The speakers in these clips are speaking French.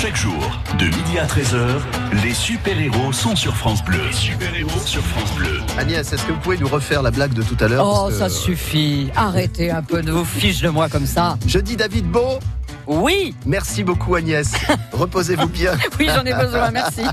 Chaque jour, de midi à 13h, les super-héros sont sur France Bleu. Les super-héros sur France Bleu. Agnès, est-ce que vous pouvez nous refaire la blague de tout à l'heure? Oh, Parce que- ça suffit. Arrêtez un peu de vos fiches de moi comme ça. Je dis David Beau. Oui, Merci beaucoup Agnès. Reposez-vous bien. oui, j'en ai besoin, merci.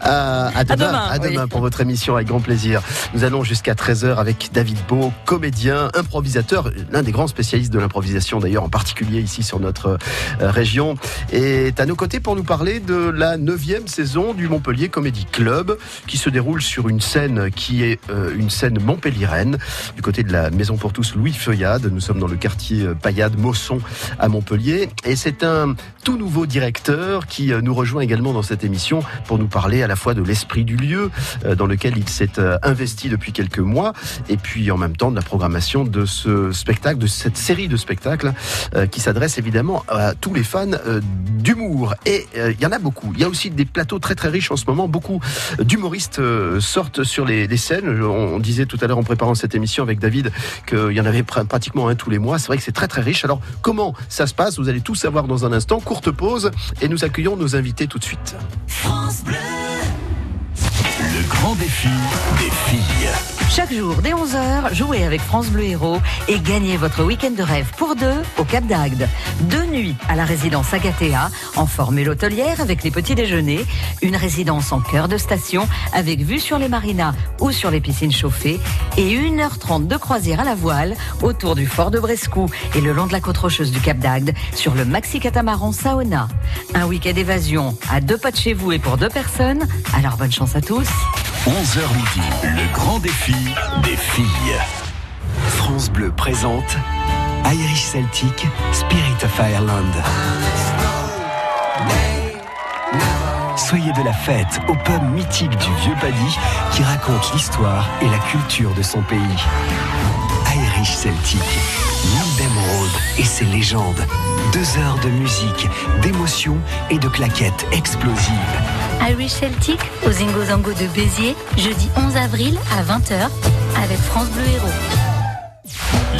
À, à demain, demain, à demain oui. pour votre émission avec grand plaisir. Nous allons jusqu'à 13h avec David Beau, comédien, improvisateur, l'un des grands spécialistes de l'improvisation d'ailleurs, en particulier ici sur notre euh, région, est à nos côtés pour nous parler de la neuvième saison du Montpellier Comedy Club qui se déroule sur une scène qui est euh, une scène montpelliéraine du côté de la Maison pour tous Louis Feuillade. Nous sommes dans le quartier euh, Payade, Mosson à Montpellier et c'est un tout nouveau directeur qui euh, nous rejoint également dans cette émission pour nous parler à la fois de l'esprit du lieu euh, dans lequel il s'est euh, investi depuis quelques mois et puis en même temps de la programmation de ce spectacle, de cette série de spectacles qui s'adresse évidemment à tous les fans d'humour. Et il y en a beaucoup. Il y a aussi des plateaux très très riches en ce moment. Beaucoup d'humoristes sortent sur les, scènes. On, disait tout à l'heure en préparant cette émission avec David qu'il y en avait pr- pratiquement un tous les mois. C'est vrai que c'est très très riche. Alors comment ça se passe? Tout savoir dans un instant. Courte pause et nous accueillons nos invités tout de suite. Le grand défi des filles. Chaque jour, dès 11h, jouez avec France Bleu Héros et gagnez votre week-end de rêve pour deux au Cap d'Agde. Deux nuits à la résidence Agathea, en formule hôtelière avec les petits déjeuners. Une résidence en cœur de station avec vue sur les marinas ou sur les piscines chauffées. Et 1h30 de croisière à la voile autour du fort de Brescou et le long de la côte rocheuse du Cap d'Agde sur le maxi catamaran Saona. Un week-end évasion à deux pas de chez vous et pour deux personnes. Alors bonne chance à tous. 11h midi, le grand défi des filles. France Bleu présente Irish Celtic Spirit of Ireland. Soyez de la fête au pub mythique du Vieux Paddy qui raconte l'histoire et la culture de son pays. Irish Celtic, Nildem Road et ses légendes. Deux heures de musique, d'émotions et de claquettes explosives. Irish Celtic au Zingo Zango de Béziers, jeudi 11 avril à 20h avec France Bleu Héros.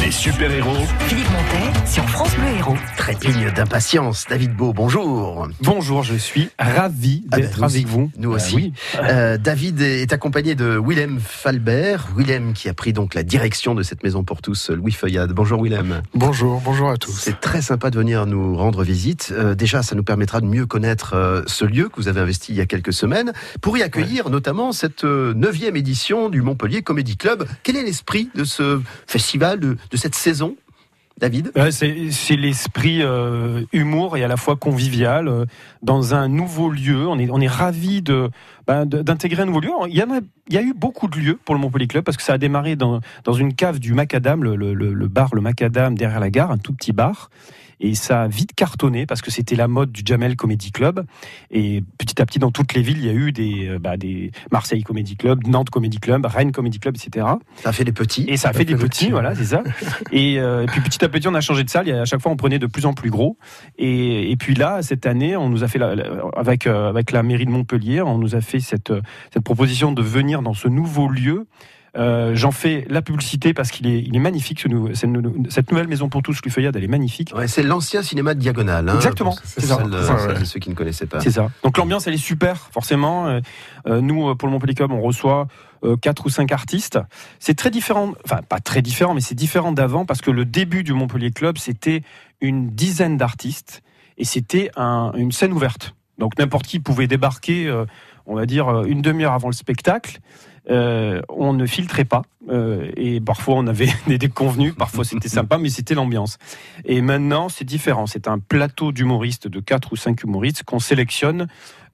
Les super-héros Philippe Montet sur France Bleu Héros. Trépigne d'impatience. David Beau, bonjour. Bonjour, je suis ravi Ah d'être ben, avec vous. Nous aussi. oui. Euh, David est accompagné de Willem Falbert. Willem qui a pris donc la direction de cette maison pour tous, Louis Feuillade. Bonjour Willem. Bonjour, bonjour à tous. C'est très sympa de venir nous rendre visite. Euh, déjà, ça nous permettra de mieux connaître euh, ce lieu que vous avez investi il y a quelques semaines pour y accueillir notamment cette neuvième édition du Montpellier Comedy Club. Quel est l'esprit de ce festival, de, de cette saison David? Ouais, c'est l'esprit euh, humour et à la fois convivial euh, dans un nouveau lieu. On est, on est ravis ben, d'intégrer un nouveau lieu. Il y, en a, eu beaucoup de lieux pour le Montpellier Club parce que ça a démarré dans, dans une cave du Macadam, le bar Le Macadam derrière la gare, un tout petit bar. Et ça a vite cartonné parce que c'était la mode du Jamel Comedy Club. Et petit à petit, dans toutes les villes, il y a eu des, euh, bah, des Marseille Comedy Club, Nantes Comedy Club, Rennes Comedy Club, etc. Ça a fait des petits. Et ça a fait des petits, voilà, c'est ça. Et, euh, et puis petit à petit, on a changé de salle. Et à chaque fois, on prenait de plus en plus gros. Et, et puis là, cette année, on nous a fait la- avec euh, avec la mairie de Montpellier, on nous a fait cette cette proposition de venir dans ce nouveau lieu. Euh, J'en fais la publicité parce qu'il est, il est magnifique. Ce nouveau- cette, nou- cette nouvelle maison pour tous, Louis Feuillade, elle est magnifique. Ouais, c'est l'ancien cinéma de Diagonale. hein, Exactement, c'est ça. celles, euh, ouais. ceux qui ne connaissaient pas. C'est ça. Donc l'ambiance, elle est super, forcément. Euh, nous, pour le Montpellier Club, on reçoit quatre ou cinq artistes. C'est très différent, enfin pas très différent, mais c'est différent d'avant parce que le début du Montpellier Club, c'était une dizaine d'artistes et c'était un- une scène ouverte. Donc n'importe qui pouvait débarquer, euh, on va dire, une demi-heure avant le spectacle. Euh, on ne filtrait pas euh, et parfois on avait des déconvenus, parfois c'était sympa, mais c'était l'ambiance. Et maintenant c'est différent, c'est un plateau d'humoristes de quatre ou cinq humoristes qu'on sélectionne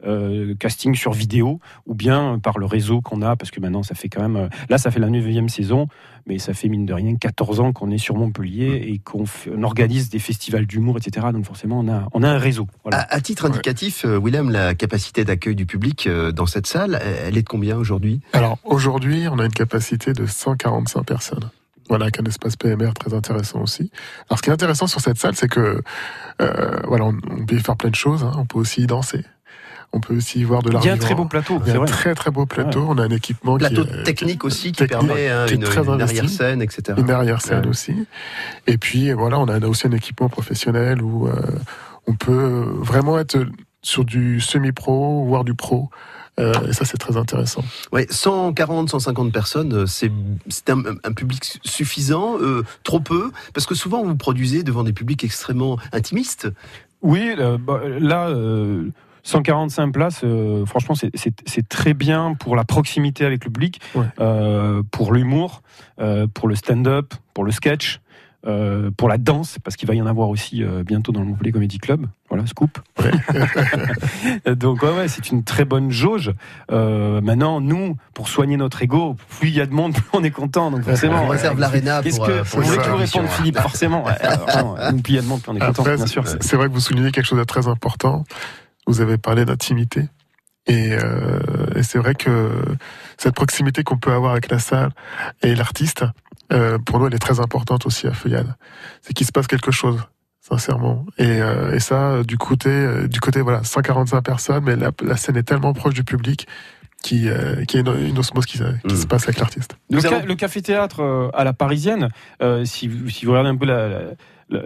euh, casting sur vidéo ou bien par le réseau qu'on a parce que maintenant ça fait quand même là ça fait la neuvième saison mais ça fait mine de rien 14 ans qu'on est sur Montpellier et qu'on organise des festivals d'humour etc donc forcément on a on a un réseau voilà. À, à titre indicatif, euh, Willem, la capacité d'accueil du public euh, dans cette salle, elle est de combien aujourd'hui? Alors aujourd'hui, on a une capacité de 145 personnes. Voilà, avec un espace PMR très intéressant aussi. Alors, ce qui est intéressant sur cette salle, c'est que, euh, voilà, on, on peut y faire plein de choses. hein. On peut aussi y danser. On peut aussi y voir de l'art il y a un très beau plateau Il y a un vrai très très beau plateau. On a un équipement Plateau qui est, technique aussi qui technique, permet hein, qui une, très une investi. arrière-scène, etc. une arrière-scène Ouais. aussi. Et puis voilà, on a aussi un équipement professionnel où euh, on peut vraiment être sur du semi-pro, voire du pro. Euh, et ça, c'est très intéressant. Ouais, 140, 150 personnes, euh, c'est c'est un, un public suffisant, euh, trop peu, parce que souvent vous produisez devant des publics extrêmement intimistes. Oui, euh, bah, là, euh, 145 places, euh, franchement, c'est- très bien pour la proximité avec le public, Ouais. euh, pour l'humour, euh, pour le stand-up, pour le sketch. euh, pour la danse, parce qu'il va y en avoir aussi euh, bientôt dans le Montpellier Comedy Club. Voilà, scoop. Donc ouais, ouais, c'est une très bonne jauge. Euh, maintenant, nous, pour soigner notre ego, plus il y a de monde, plus on est content. Donc forcément, on réserve l'aréna Qu'est-ce pour, que vous pour voulez ça, que je vous réponde, hein. Philippe? Forcément. Plus il y a de monde, plus on est content. Après, bien sûr. c'est vrai que vous soulignez quelque chose de très important. Vous avez parlé d'intimité. Et, euh, et c'est vrai que cette proximité qu'on peut avoir avec la salle et l'artiste, euh, pour nous, elle est très importante aussi à Feuillade. C'est qu'il se passe quelque chose, sincèrement. Et, euh, et ça, du côté, euh, du côté, voilà, 145 personnes, mais la, la scène est tellement proche du public qui, euh, qui a une, une osmose qui, se- qui Mm. se passe avec l'artiste. Le, ca- café-théâtre euh, à la parisienne, euh, si, vous- si vous regardez un peu la- la- la-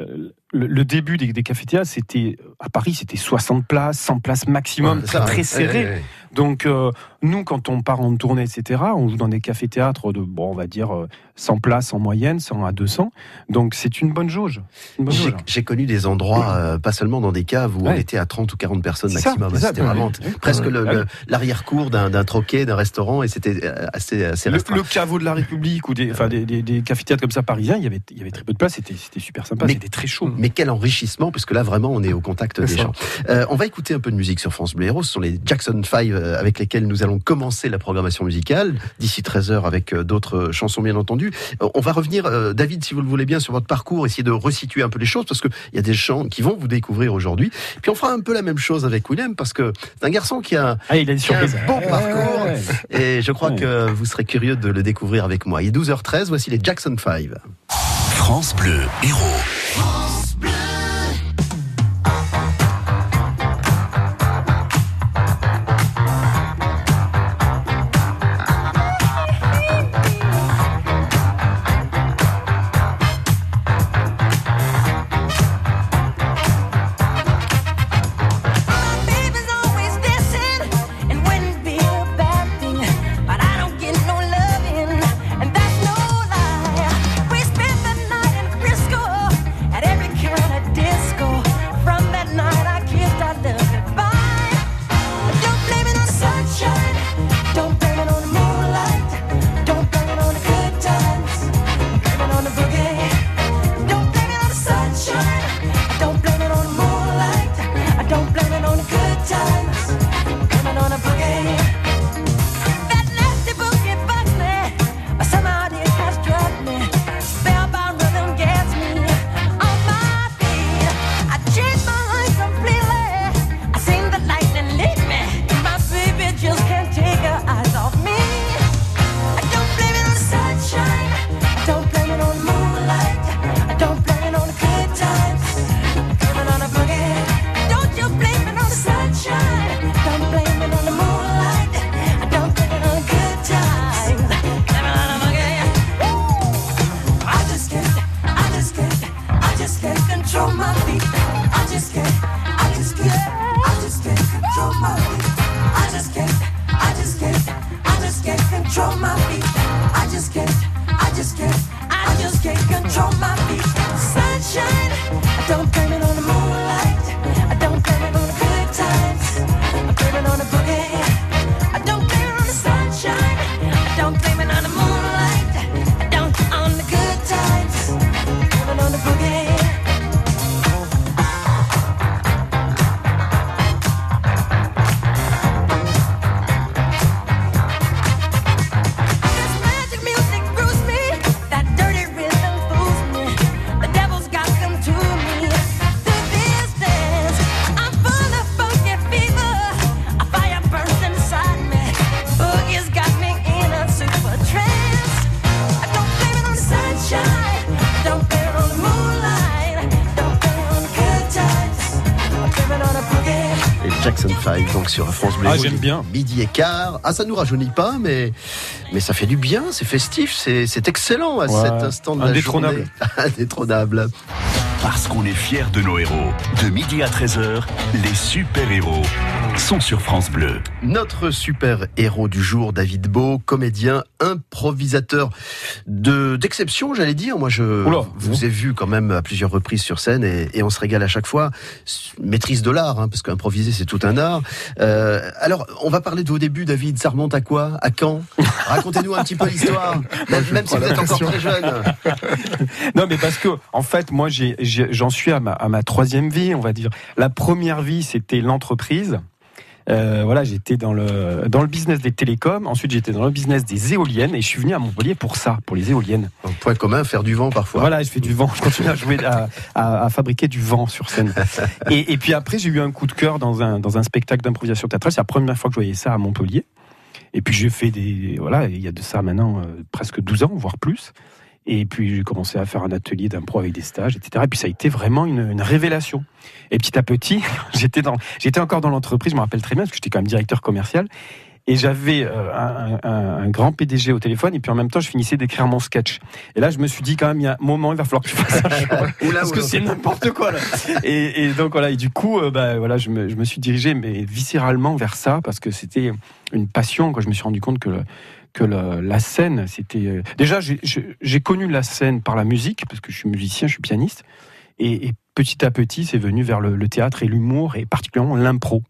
le, le début des, des cafés-théâtres, c'était à Paris, c'était 60 places, 100 places maximum, Ouais, très, ça, très serré. ouais, ouais. Donc euh, nous, quand on part en tournée, etc., on joue dans des cafés-théâtres de, bon, on va dire euh, 100 places en moyenne, 100 à 200. Donc c'est une bonne jauge. J'ai jauge. j'ai connu des endroits, euh, pas seulement dans des caves où on était à 30 ou 40 personnes maximum. C'était vraiment presque Ah l'arrière-cour d'un troquet, d'un restaurant, et c'était euh, assez, assez Le, restreint. le caveau de la République ou des, enfin, des, des, des cafés-théâtres comme ça parisiens, il y avait, il y avait très peu de place, c'était super sympa, c'était très chaud. Mais quel enrichissement, puisque là vraiment on est au contact des ça. gens. Euh, on va écouter un peu de musique sur France Bleu Héros. Ce sont les Jackson 5 euh, avec lesquels nous allons commencer la programmation musicale d'ici 13h avec euh, d'autres chansons bien entendu. On va revenir, euh, David, si vous le voulez bien, sur votre parcours, essayer de resituer un peu les choses parce qu'il y a des gens qui vont vous découvrir aujourd'hui. Puis on fera un peu la même chose avec Willem parce que c'est un garçon qui a Ah, il a une qui a surprise. un bon parcours Ouais. et je crois Ouais. que vous serez curieux de le découvrir avec moi. Il est 12h13, voici les Jackson 5. France Bleu Héros. Sur France Bleu. Ah, j'aime bien. Midi et quart. Ah, ça nous rajeunit pas, mais, mais ça fait du bien, c'est festif, c'est c'est excellent à Ouais. cet instant de la Indétrônable. journée. Indétrônable. Parce qu'on est fiers de nos héros. De midi à 13h, les super-héros sont sur France Bleu. Notre super héros du jour, David Beau, comédien, improvisateur de d'exception, j'allais dire. Moi, je Oula. vous ai vu quand même à plusieurs reprises sur scène et, et on se régale à chaque fois. Maîtrise de l'art, hein, parce qu'improviser c'est tout un art. Euh, alors, on va parler de vos débuts, David. Ça remonte à quoi? À quand? Racontez-nous un petit peu l'histoire, même, même si vous êtes encore très jeune. Non, mais parce que, en fait, moi, j'ai- j'en suis à ma, à ma troisième vie, on va dire. La première vie, c'était l'entreprise. Euh, voilà, j'étais dans le dans le business des télécoms. Ensuite, j'étais dans le business des éoliennes et je suis venu à Montpellier pour ça, pour les éoliennes. Un point commun, faire du vent parfois. Voilà, je fais du vent. Je continue à jouer, à, à- à fabriquer du vent sur scène. Et, et puis après, j'ai eu un coup de cœur dans un dans un spectacle d'improvisation théâtrale. C'est la première fois que je voyais ça à Montpellier. Et puis j'ai fait des voilà, il y a de ça maintenant euh, presque 12 ans, voire plus. Et puis j'ai commencé à faire un atelier d'impro avec des stages, etc. Et puis ça a été vraiment une, une révélation. Et petit à petit, j'étais dans, j'étais encore dans l'entreprise. Je me rappelle très bien parce que j'étais quand même directeur commercial. Et j'avais euh, un, un- un grand PDG au téléphone. Et puis en même temps, je finissais d'écrire mon sketch. Et là, je me suis dit quand même, il y a un moment, il va falloir que je fasse un choix. Oula, Parce que c'est n'importe quoi là. Et, et donc voilà. Et du coup, euh, bah, voilà, je me, je me suis dirigé mais viscéralement vers ça parce que c'était une passion. Quand je me suis rendu compte que le- que la scène, c'était euh, déjà j'ai- connu la scène par la musique parce que je suis musicien, je suis pianiste. Et, et petit à petit, c'est venu vers le, le théâtre et l'humour et particulièrement l'impro.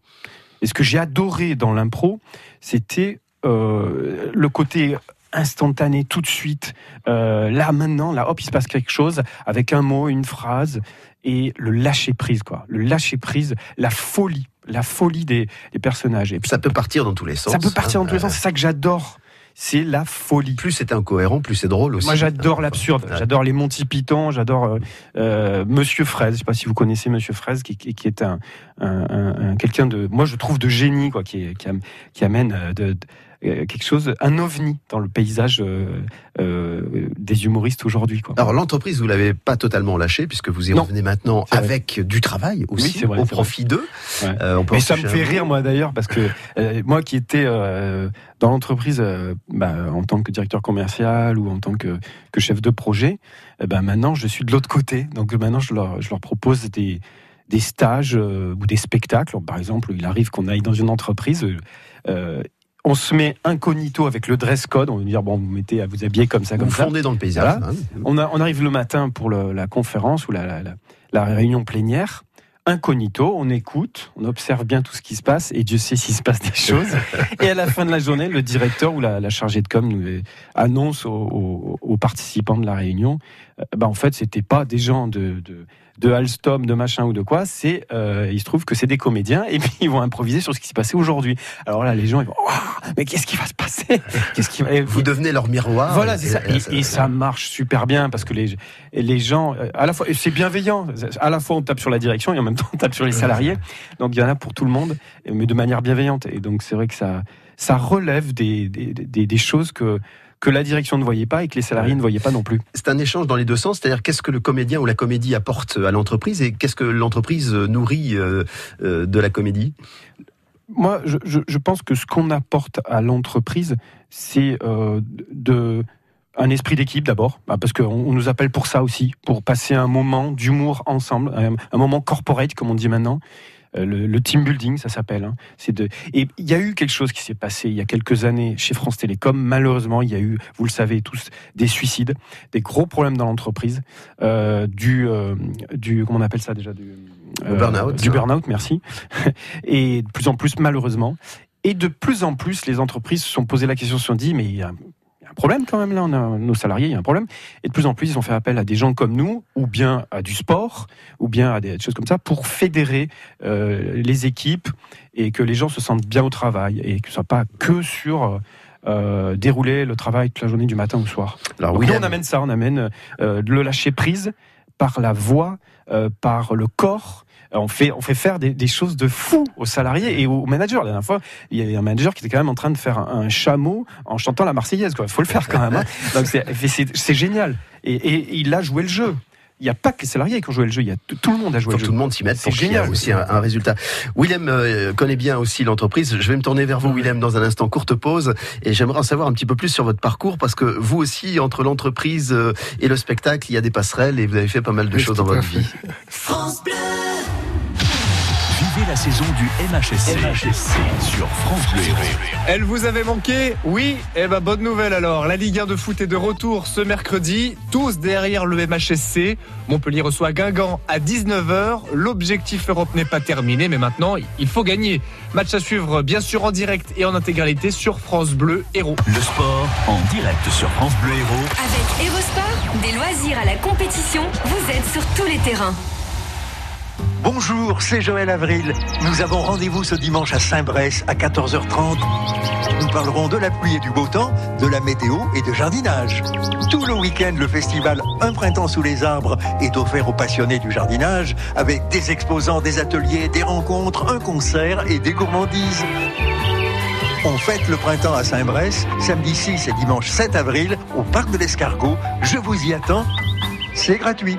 Et ce que j'ai adoré dans l'impro, c'était euh, le côté instantané tout de suite. Euh, là maintenant, là hop, il se passe quelque chose avec un mot, une phrase et le lâcher prise quoi. Le lâcher prise, la folie, la folie des, des personnages. Et puis, Ça peut partir dans tous les sens. ça peut partir hein. dans tous les sens. C'est ça que j'adore. C'est la folie. Plus c'est incohérent, plus c'est drôle aussi. Moi, j'adore l'absurde. J'adore les Monty Python. J'adore euh, euh, Monsieur Fraise. Je sais pas si vous connaissez Monsieur Fraise, qui, qui- est un, un- un- un- quelqu'un de, moi, je trouve de génie, quoi, qui, qui, am- qui amène euh, de, de- quelque chose, un ovni dans le paysage euh, euh, des humoristes aujourd'hui, quoi. Alors l'entreprise, vous l'avez pas totalement lâchée puisque vous y Non. revenez maintenant avec du travail aussi c'est vrai, au profit d'eux. Ouais. Euh, Mais ça me fait rire, moi, d'ailleurs, parce que euh, moi qui étais euh, dans l'entreprise euh, bah, en tant que directeur commercial ou en tant que, que chef de projet, ben, maintenant, je suis de l'autre côté. Donc maintenant, je leur, je leur propose des, des stages euh, ou des spectacles. Par exemple, il arrive qu'on aille dans une entreprise. euh, on se met incognito avec le dress code. On va dire, bon, vous mettez à vous habiller comme ça, Vous comme ça. fondez dans le paysage. Voilà. hein. On, a- on arrive le matin pour le- la conférence ou la, la- la- la réunion plénière. Incognito, on écoute, on observe bien tout ce qui se passe et Dieu sait s'il se passe des choses. et à la fin de la journée, le directeur ou la, la chargée de com nous annonce aux, aux- aux participants de la réunion, euh, bah en fait, c'était pas des gens de, de, de Alstom, de machin ou de quoi. C'est, euh, il se trouve que c'est des comédiens et puis ils vont improviser sur ce qui s'est passé aujourd'hui. Alors là, les gens ils vont, Waouh, mais qu'est-ce qui va se passer? Qu'est-ce qui va Vous devenez leur miroir. voilà, c'est Et- ça. Et, et ça marche super bien parce que les, les gens, euh, à la fois, c'est bienveillant. À la fois, on tape sur la direction et en même temps, on tape sur les salariés. Donc, il y en a pour tout le monde, mais de manière bienveillante. Et donc, c'est vrai que ça, ça relève des, des, des, des choses que, que la direction ne voyait pas et que les salariés ne voyaient pas non plus. C'est un échange dans les deux sens, c'est-à-dire qu'est-ce que le comédien ou la comédie apporte à l'entreprise et qu'est-ce que l'entreprise nourrit euh, euh, de la comédie? Moi, je, je, je pense que ce qu'on apporte à l'entreprise, c'est euh, de un esprit d'équipe d'abord, bah, parce qu'on on nous appelle pour ça aussi, pour passer un moment d'humour ensemble, un moment corporate comme on dit maintenant. Euh, Le, le team building, ça s'appelle. hein. C'est de. Et il y a eu quelque chose qui s'est passé il y a quelques années chez France Télécom. Malheureusement, il y a eu, vous le savez tous, des suicides, des gros problèmes dans l'entreprise, euh, du, euh, du, comment on appelle ça déjà, du, Le burn-out, du burn-out, merci. Et de plus en plus, malheureusement. Et de plus en plus, les entreprises se sont posé la question, se sont dit, mais il y a un problème quand même là, on a nos salariés, il y a un problème. Et de plus en plus, ils ont fait appel à des gens comme nous, ou bien à du sport, ou bien à des choses comme ça, pour fédérer euh, les équipes et que les gens se sentent bien au travail et que ce soit pas que sur euh, dérouler le travail toute la journée du matin au soir. Alors William, on amène ça, on amène euh, le lâcher prise par la voix, euh, par le corps. On fait, on fait faire des, des choses de fou aux salariés et aux managers. La dernière fois, il y avait un manager qui était quand même en train de faire un, un chameau en chantant la Marseillaise. Il faut le faire quand même. hein. Donc c'est- génial. Et, et il a joué le jeu. il n'y a pas que les salariés qui ont joué le jeu, il y a tout, tout le monde a Il joué faut le que jeu. tout le monde s'y mette C'est pour qu'il y ait génial. aussi un, un résultat. Willem euh, connaît bien aussi l'entreprise. Je vais me tourner vers vous, Willem, dans un instant. Courte pause. Et j'aimerais en savoir un petit peu plus sur votre parcours parce que vous aussi, entre l'entreprise euh, et le spectacle, il y a des passerelles et vous avez fait pas mal de Oui, choses dans votre vie. Vivez la saison du MHSC, sur France Bleu. Elle vous avait manqué Oui Eh ben bonne nouvelle alors. La Ligue 1 de foot est de retour ce mercredi. Tous derrière le MHSC. Montpellier reçoit Guingamp à 19h. L'objectif Europe n'est pas terminé, mais maintenant il faut gagner. Match à suivre bien sûr en direct et en intégralité sur France Bleu Héros. Le sport en direct sur France Bleu Héros. Avec Evosport, des loisirs à la compétition, vous êtes sur tous les terrains. Bonjour, c'est Joël Avril. Nous avons rendez-vous ce dimanche à Saint-Bresse à 14h30. Nous parlerons de la pluie et du beau temps, de la météo et de jardinage. Tout le week-end, le festival Un printemps sous les arbres est offert aux passionnés du jardinage avec des exposants, des ateliers, des rencontres, un concert et des gourmandises. On fête le printemps à Saint-Bresse, samedi 6 et dimanche 7 avril, au parc de l'Escargot. Je vous y attends. C'est gratuit.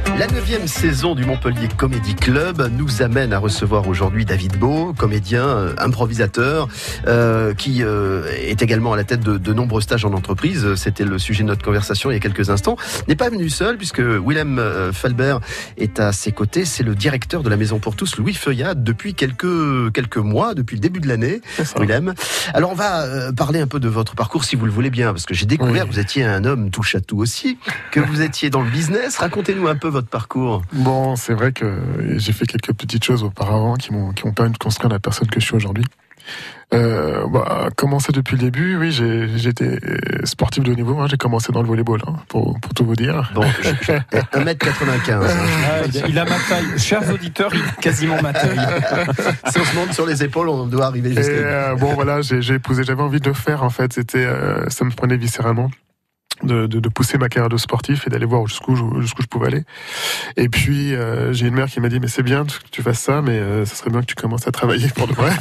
La neuvième saison du Montpellier Comedy Club nous amène à recevoir aujourd'hui David Beau, comédien, euh, improvisateur, euh, qui euh, est également à la tête de, de nombreux stages en entreprise. C'était le sujet de notre conversation il y a quelques instants. N'est pas venu seul puisque Willem euh, Falbert est à ses côtés. C'est le directeur de la Maison pour tous, Louis Feuillade, depuis quelques quelques mois, depuis le début de l'année. Willem. Alors on va euh, parler un peu de votre parcours si vous le voulez bien, parce que j'ai découvert Oui. que vous étiez un homme touche à tout aussi, que vous étiez dans le business. Racontez-nous un peu votre parcours. Bon, c'est vrai que j'ai fait quelques petites choses auparavant qui m'ont qui m'ont permis de construire la personne que je suis aujourd'hui. Euh, bah, commencer depuis le début, oui, j'ai j'étais sportif de haut niveau. hein, j'ai commencé dans le volleyball, hein, pour, pour tout vous dire. Bon, je- je- 1m95. hein. Ah, il, a, il a ma taille. Chers auditeurs, il a quasiment ma taille. Si on se monte sur les épaules, on doit arriver jusqu'à. euh, bon, voilà, j'ai j'ai épousé. J'avais envie de le faire. En fait, c'était, euh, ça me prenait viscéralement. De, de, de pousser ma carrière de sportif et d'aller voir jusqu'où je, jusqu'où je pouvais aller. Et puis euh, j'ai une mère qui m'a dit mais c'est bien que tu fasses ça, mais euh, ça serait bien que tu commences à travailler pour de vrai.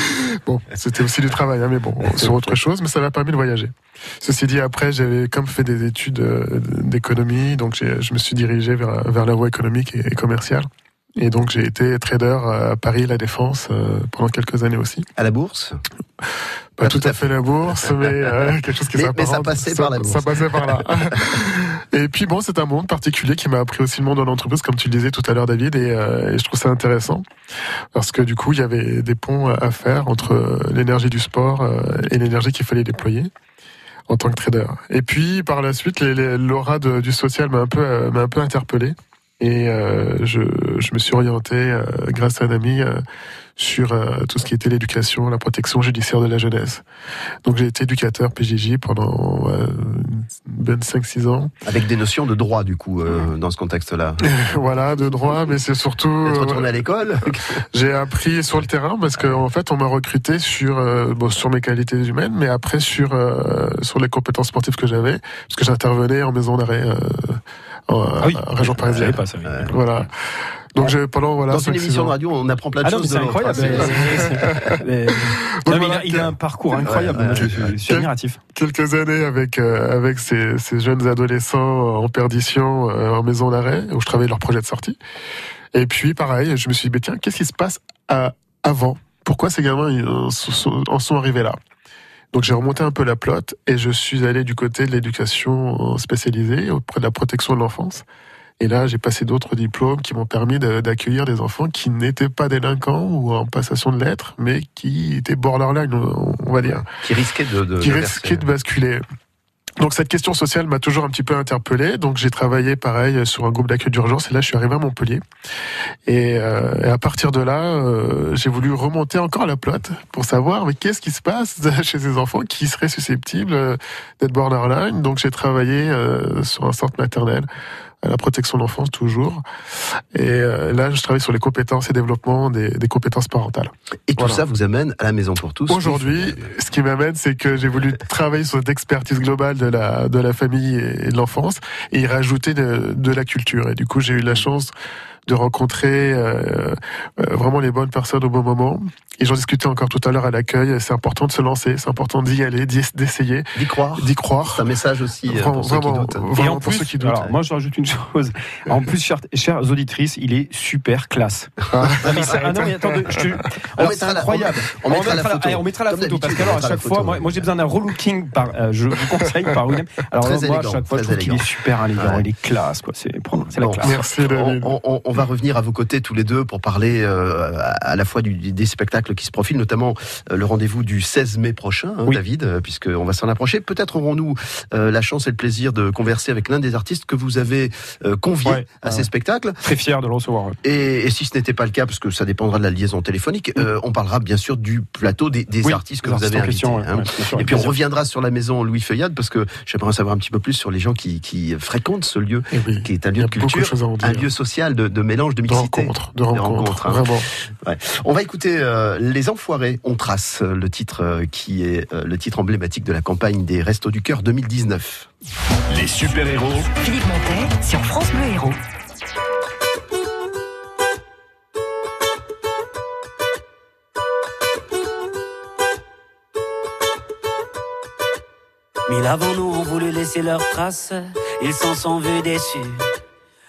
bon, c'était aussi du travail, hein, mais bon sur autre chose, mais ça m'a permis de voyager. Ceci dit, après j'avais comme fait des études euh, d'économie, donc j'ai- je me suis dirigé vers, vers la voie économique et, et commerciale. Et donc j'ai été trader à Paris, la Défense, euh, pendant quelques années aussi. À la bourse? Pas tout à fait la bourse, mais euh, quelque chose qui Mais- mais ça passait par la bourse. Ça passait par là. et puis bon, c'est un monde particulier qui m'a appris aussi le monde de l'entreprise, comme tu le disais tout à l'heure, David, et, euh, et je trouve ça intéressant parce que du coup, il y avait des ponts à faire entre l'énergie du sport euh, et l'énergie qu'il fallait déployer en tant que trader. Et puis par la suite, l'aura du social m'a un peu euh, m'a un peu interpellé. Et euh, je, je me suis orienté, euh, grâce à un ami, euh, sur euh, tout ce qui était l'éducation, la protection judiciaire de la jeunesse. Donc j'ai été éducateur PJJ pendant euh, ben 5-6 ans. Avec des notions de droit, du coup, euh, dans ce contexte-là. voilà, de droit, mais c'est surtout... D'être euh, retourné à l'école j'ai appris sur le terrain parce qu'en en fait, on m'a recruté sur euh, bon, sur mes qualités humaines, mais après sur euh, sur les compétences sportives que j'avais, parce que j'intervenais en maison d'arrêt euh, en Ah oui. en région Je parisienne. savais pas ça, oui. Voilà. Donc j'ai pendant voilà Dans une 5-6 émission de radio, on apprend plein de Ah choses. c'est incroyable. Il, a, il a un parcours incroyable. Ouais, ouais, je admiratif. quelques années avec euh, avec ces, ces jeunes adolescents en perdition euh, en maison d'arrêt où je travaillais leur projet de sortie. Et puis pareil, je me suis dit mais tiens, qu'est-ce qui se passe à- avant? Pourquoi ces gamins ils en sont, en sont arrivés là? Donc j'ai remonté un peu la plotte et je suis allé du côté de l'éducation spécialisée auprès de la protection de l'enfance. Et là, j'ai passé d'autres diplômes qui m'ont permis d'accueillir des enfants qui n'étaient pas délinquants ou en passation de lettres, mais qui étaient borderline, on va dire Qui risquait de. de qui verser. de basculer. Donc cette question sociale m'a toujours un petit peu interpellé. Donc j'ai travaillé pareil sur un groupe d'accueil d'urgence et là je suis arrivé à Montpellier. Et, euh, et à partir de là, euh, j'ai voulu remonter encore la plotte pour savoir mais qu'est-ce qui se passe chez ces enfants qui seraient susceptibles euh, d'être borderline. Donc j'ai travaillé euh, sur un centre maternel à la protection de l'enfance toujours. Et euh, là je travaille sur les compétences et développement des, des compétences parentales. Et tout Voilà. ça vous amène à la maison pour tous. Aujourd'hui, ce qui m'amène, c'est que j'ai voulu travailler sur cette expertise globale de la, de la famille et de l'enfance et y rajouter de, de la culture. Et du coup, j'ai eu la chance de rencontrer euh, euh, vraiment les bonnes personnes au bon moment Et j'en discutais encore tout à l'heure à l'accueil. C'est important de se lancer, c'est important d'y aller, d'essayer, D'y croire. d'y croire. C'est un message aussi euh, Vraiment, pour ceux qui vraiment, doutent. Et vraiment en pour plus, ceux qui doutent. alors, moi je rajoute une chose. En plus, chères, chères auditrices, il est super classe. Ah. Ah, mais c'est- ah non, mais attendez, je te- On alors, c'est mettra la- incroyable. on mettra la photo. on mettra la Comme photo parce qu'alors à chaque fois, photo, moi, ouais. moi, j'ai besoin d'un relooking par, euh, je vous conseille par William. Alors Très moi, élégant, à chaque fois, je très trouve qu'il est super élégant, Ouais. il est classe, quoi. C'est, c'est la classe. Merci On. On- va revenir à vos côtés tous les deux pour parler euh, à la fois du- des spectacles qui se profilent, notamment euh, le rendez-vous du 16 mai prochain, hein, Oui. David, euh, puisqu'on va s'en approcher. Peut-être aurons-nous euh, la chance et le plaisir de converser avec l'un des artistes que vous avez convié Ouais, à ouais, ces spectacles. Très fier de le recevoir. Et, et si ce n'était pas le cas, parce que ça dépendra de la liaison téléphonique, on parlera bien sûr du plateau des, des Oui, artistes que vous avez invités. ouais, hein. ouais, Et puis on reviendra sur la maison Louis Feuillade, parce que j'aimerais en savoir un petit peu plus sur les gens qui, qui fréquentent ce lieu, Eh qui est un lieu de culture, un lieu social de, de mélange, de De mixité. rencontres, de rencontres, rencontres, hein. vraiment. On va écouter euh, Les Enfoirés, on trace euh, le titre euh, qui est euh, le titre emblématique de la campagne des Restos du Cœur 2019. Les super-héros Philippe Montet sur France Bleu Héros. Mille avant nous ont voulu laisser leurs traces, ils s'en sont vus déçus.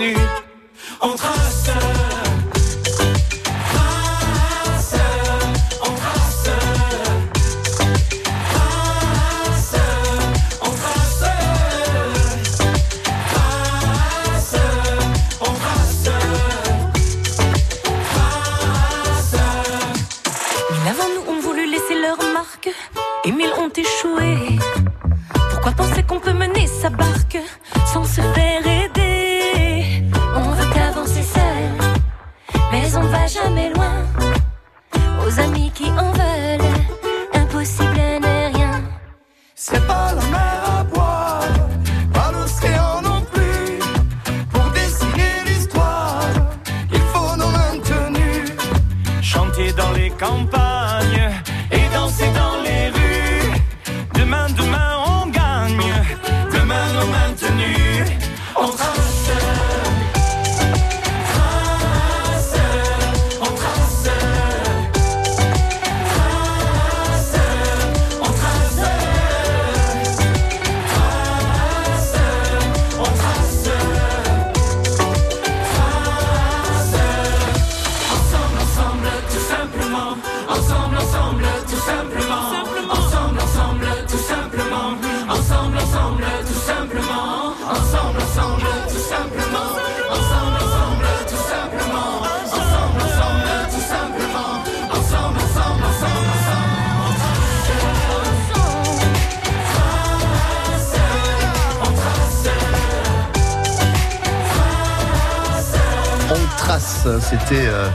demain, C'était euh,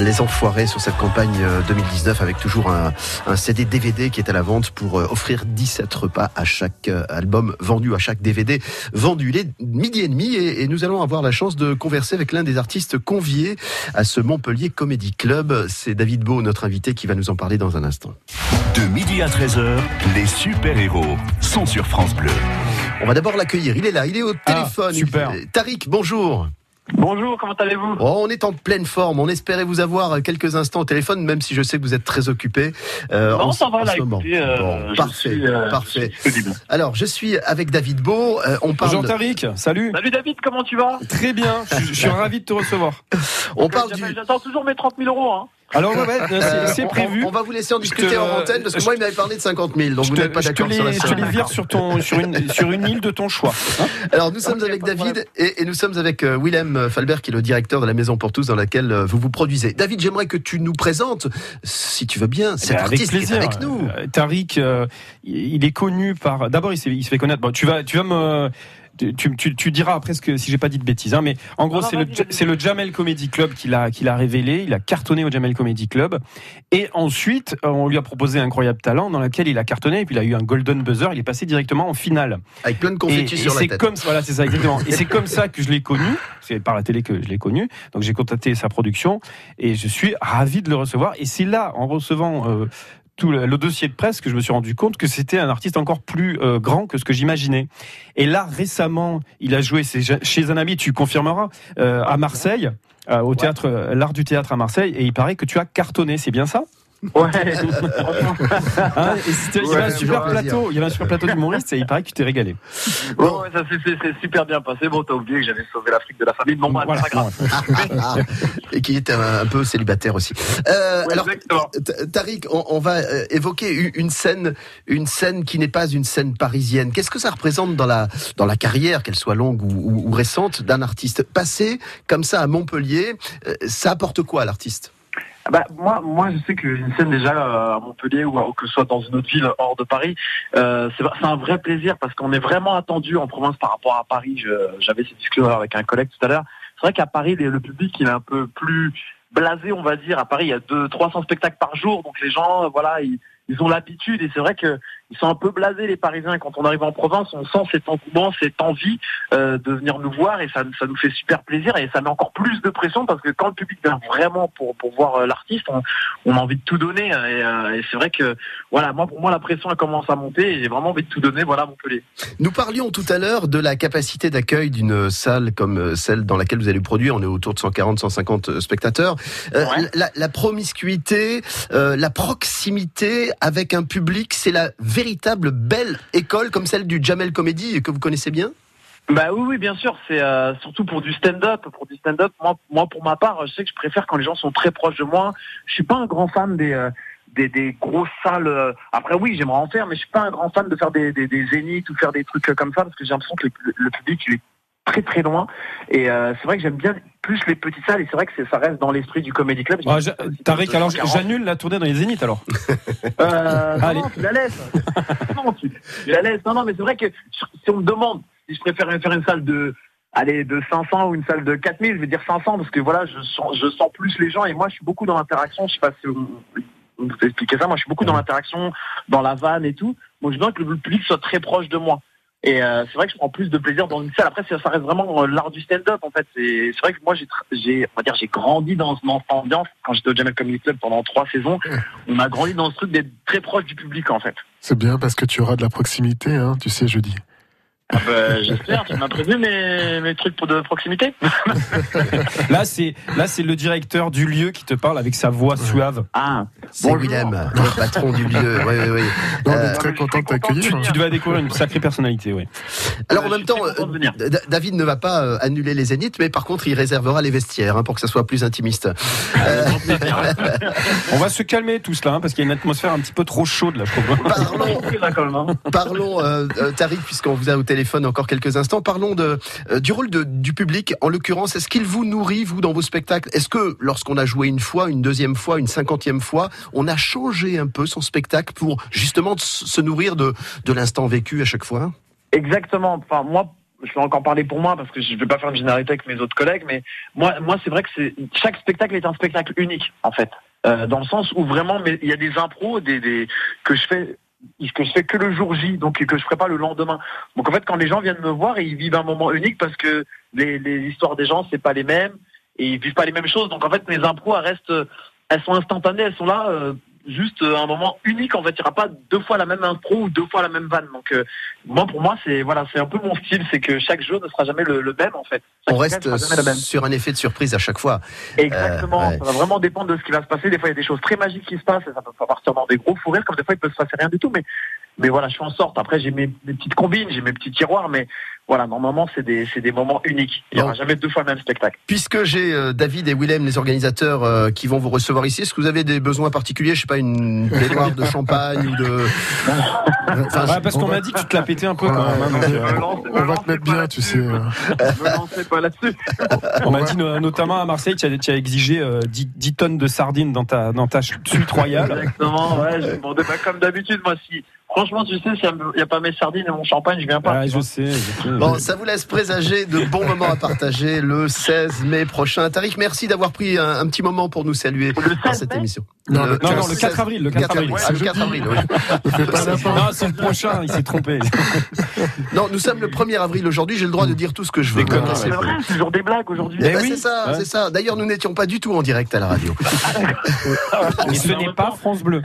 Les Enfoirés sur cette campagne euh, 2019 avec toujours un, un CD DVD qui est à la vente pour euh, offrir 17 repas à chaque euh, album vendu, à chaque DVD vendu. Il est midi et demi et, et nous allons avoir la chance de converser avec l'un des artistes conviés à ce Montpellier Comedy Club. C'est David Beau, notre invité, qui va nous en parler dans un instant. De midi à 13h, les super-héros sont sur France Bleu. On va d'abord l'accueillir. Il est là, il est au téléphone. Ah, super. Il- Tariq, bonjour. Bonjour, comment allez-vous Oh, on est en pleine forme. On espérait vous avoir quelques instants au téléphone, même si je sais que vous êtes très occupé. euh, Non, en- ça va en là, ce moment. écoutez, euh, Bon, parfait, suis, euh, parfait. je. Alors, je suis avec David Beau. euh, on parle. Bonjour Tariq, salut. Salut David, comment tu vas Très bien, je, je suis ravi de te recevoir. On parle du. J'attends- J'attends toujours mes 30 000 euros. Hein. Alors ouais, ouais, Euh, c'est- on- prévu. On, va vous laisser en discuter te- en antenne parce que je- moi, il m'avait parlé de 50 000. Donc vous te, n'êtes pas d'accord les, sur la je te somme. les vire sur, ton, sur, une, sur une île de ton choix. hein. Alors, nous sommes avec David et, et nous sommes avec euh, Willem Falbert, qui est le directeur de la Maison pour tous dans laquelle euh, vous vous produisez. David, j'aimerais que tu nous présentes, si tu veux bien, cet Eh ben, artiste qui est avec nous. Euh, Tariq, euh, il est connu par. D'abord, il, se fait connaître. Bon, tu vas, tu vas me. Tu, tu- tu- diras après ce que si j'ai pas dit de bêtises, hein, mais en gros c'est le le Jamel Comedy Club qui l'a qui l'a révélé. Il a cartonné au Jamel Comedy Club et ensuite euh, on lui a proposé Incroyable Talent dans lequel il a cartonné et puis il a eu un golden buzzer. Il est passé directement en finale. Avec plein de confettis Et- sur et la c'est tête. Comme, voilà, c'est ça exactement. et c'est comme ça que je l'ai connu. C'est par la télé que je l'ai connu. Donc j'ai contacté sa production et je suis ravi de le recevoir. Et c'est là, en recevant euh, tout le, le dossier de presse, que je me suis rendu compte que c'était un artiste encore plus euh, grand que ce que j'imaginais. Et là, récemment, il a joué chez un ami, tu confirmeras, euh, à Marseille. euh, au théâtre, euh, l'art du théâtre à Marseille, et il paraît que tu as cartonné, c'est bien ça? Ouais, Hein, et c'était- Il y avait un super toujours plaisir. plateau, il y avait un super plateau d'humoristes, et il paraît que tu t'es régalé. Bon, ouais, ça s'est- c'est c'est super bien passé. Bon, t'as oublié que j'avais sauvé l'Afrique de la famille. Bon, bah, Voilà. c'est pas grave. et qui était un, un peu célibataire aussi. Euh, Ouais, alors, Tariq, on, on va euh, évoquer une scène, une scène qui n'est pas une scène parisienne. Qu'est-ce que ça représente dans la dans la carrière, qu'elle soit longue ou, ou- ou récente, d'un artiste passé comme ça à Montpellier? Euh, Ça apporte quoi à l'artiste? Bah, moi, moi, je sais qu'une scène déjà euh, à Montpellier ou, que ce soit dans une autre ville hors de Paris, euh, c'est un vrai plaisir parce qu'on est vraiment attendu en province par rapport à Paris. J'avais cette discussion avec un collègue tout à l'heure. C'est vrai qu'à Paris, le public il est un peu plus blasé, on va dire. À Paris, il y a deux, 300 spectacles par jour, donc les gens, euh, voilà, ils, ils ont l'habitude et c'est vrai que ils sont un peu blasés les Parisiens. Quand on arrive en province, on sent cet engouement, cette envie euh, de venir nous voir et ça, ça nous fait super plaisir et ça met encore plus de pression parce que quand le public vient vraiment pour, pour voir euh, l'artiste, on, on a envie de tout donner et, euh, et c'est vrai que voilà, moi pour moi la pression elle commence à monter et j'ai vraiment envie de tout donner. Voilà Montpellier. Nous parlions tout à l'heure de la capacité d'accueil d'une salle comme euh, celle dans laquelle vous allez produire. On est autour de 140-150 spectateurs. Euh, la, la promiscuité, euh, la proximité avec un public, c'est la véritable belle école comme celle du Jamel Comedy que vous connaissez bien Bah oui, oui, bien sûr. C'est euh, surtout pour du stand-up. Pour du stand-up, moi, moi, pour ma part, je sais que je préfère quand les gens sont très proches de moi. Je suis pas un grand fan des euh, des, des grosses salles. euh, Après, oui, j'aimerais en faire, mais je suis pas un grand fan de faire des, des, des zéniths ou faire des trucs comme ça parce que j'ai l'impression que le, le public il est très très loin. Et euh, c'est vrai que j'aime bien plus les petites salles. Et c'est vrai que ça reste dans l'esprit du comedy club. Ah, Tariq, alors j'annule la tournée dans les Zéniths alors. Euh, non, Allez. non, tu la laisses. non, tu, tu la laisses. Non, non, mais c'est vrai que si on me demande si je préfère faire une salle de, allez, de 500 ou une salle de 4000, je vais dire 500 parce que voilà, je sens, je sens plus les gens et moi, je suis beaucoup dans l'interaction. Je sais pas si vous, vous expliquez ça. Moi, je suis beaucoup dans l'interaction, dans la vanne et tout. Donc, je veux que le public soit très proche de moi. Et euh, c'est vrai que je prends plus de plaisir dans une salle. Après, ça, ça reste vraiment euh, l'art du stand-up en fait. C'est c'est vrai que moi, j'ai, on va dire, j'ai grandi dans, dans cette ambiance quand j'étais au Jamel Comedy Club pendant trois saisons. On a grandi dans ce truc d'être très proche du public en fait. C'est bien parce que tu auras de la proximité, hein, tu sais, jeudi. Ah bah, J'espère. Tu m'as prévu mes, mes trucs pour de proximité. Là, c'est là, c'est le directeur du lieu qui te parle avec sa voix suave. Ah, C'est Willem, le patron du lieu. Oui, oui, oui. Non, on Euh, est très content de Tu, t'accueillir. tu devais découvrir une sacrée personnalité, oui. Alors en Euh, même temps, euh, David ne va pas euh, annuler les zéniths, mais par contre, il réservera les vestiaires hein, pour que ça soit plus intimiste. Euh, On va se calmer tout cela hein, parce qu'il y a une atmosphère un petit peu trop chaude là, je trouve. parlons, là, hein. parlons Tariq, puisqu'on vous a au téléphone encore quelques instants. Parlons de, euh, du rôle du public. En l'occurrence, est-ce qu'il vous nourrit vous dans vos spectacles? Est-ce que lorsqu'on a joué une fois, une deuxième fois, une cinquantième fois, on a changé un peu son spectacle pour justement se nourrir de, l'instant vécu à chaque fois? Exactement. Enfin, moi, je vais encore parler pour moi parce que je ne vais pas faire une généralité avec mes autres collègues, mais moi, moi, c'est vrai que c'est chaque spectacle est un spectacle unique en fait, Euh, dans le sens où vraiment, il y a des impros, que je fais que je fais que le jour J, donc que je ferai pas le lendemain. Donc en fait, quand les gens viennent me voir, ils vivent un moment unique parce que les, les histoires des gens c'est pas les mêmes et ils vivent pas les mêmes choses. Donc en fait, mes impros elles restent, elles sont instantanées, elles sont là. euh, juste euh, un moment unique en fait il n'y aura pas deux fois la même impro ou deux fois la même vanne donc euh, moi pour moi c'est voilà c'est un peu mon style c'est que chaque jeu ne sera jamais le, le même en fait Chaque On reste spectacle sera jamais le même. sur un effet de surprise à chaque fois. Exactement, Euh, ouais. ça va vraiment dépendre de ce qui va se passer. Des fois, il y a des choses très magiques qui se passent et ça peut partir dans des gros fous rires, comme des fois, il peut se passer rien du tout. Mais, mais voilà, je fais en sorte. Après, j'ai mes, mes petites combines, j'ai mes petits tiroirs, mais voilà, normalement, c'est des, c'est des moments uniques. Il n'y aura jamais deux fois le même spectacle. Puisque j'ai euh, David et Willem, les organisateurs, euh, qui vont vous recevoir ici, est-ce que vous avez des besoins particuliers? Je sais pas, une baignoire de champagne ou de. Enfin, Ouais, parce on qu'on va- m'a dit que tu te la pétais un peu quand même. hein, donc, euh, On va te mettre pas bien, tu sais. Me lancez pas là-dessus. on m'a dit no- notamment à Marseille, tu as, tu as exigé euh, 10, 10 tonnes de sardines dans ta, dans ta suite royale. Exactement, ouais, je demandais, bah, comme d'habitude, moi, si, Franchement, tu sais, s'il n'y a pas mes sardines et mon champagne, je viens pas. Ah, je sais. je sais. Bon, ça vous laisse présager de bons moments à partager le 16 mai prochain. Tariq, merci d'avoir pris un, un petit moment pour nous saluer dans cette émission. Non, le- non, non, le 4 avril, le 4 avril. Ah, le 4 avril, oui. Non, c'est le prochain, il s'est trompé. Non, nous sommes le 1er avril aujourd'hui, j'ai le droit de dire tout ce que je veux. C'est vrai, c'est le jour des blagues aujourd'hui. Eh ben, c'est ça, c'est ça. D'ailleurs, nous n'étions pas du tout en direct à la radio. Et ce n'est pas France Bleu.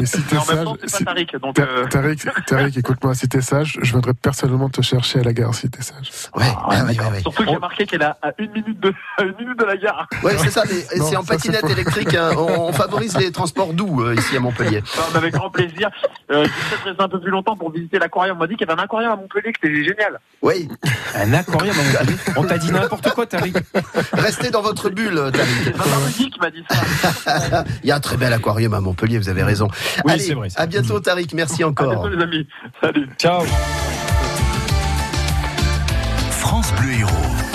Et si t'es Mais en même temps, c'est pas Tariq, donc, Ta- Tariq, Tariq, écoute-moi, si t'es sage, je viendrai personnellement te chercher à la gare si t'es sage. Ouais, ah, ouais, ouais, ouais. Surtout que j'ai marqué qu'elle est à une minute de, à une minute de la gare. Ouais, c'est ça, mais c'est en patinette électrique. hein. On, on favorise les transports doux euh, ici à Montpellier. Non, mais avec grand plaisir. Euh, je peut-être rester un peu plus longtemps pour visiter l'aquarium. On m'a dit qu'il y avait un aquarium à Montpellier, que c'était génial. Oui, Un aquarium, on t'a dit n'importe quoi, Tariq. restez dans votre bulle, Tariq. C'est Rudy qui m'a dit ça. Il y a un très bel aquarium à Montpellier, vous avez raison. Oui, Allez, c'est vrai, à bientôt, Tariq. Merci À encore. bientôt, les amis. Salut. Ciao. France Bleu Héros.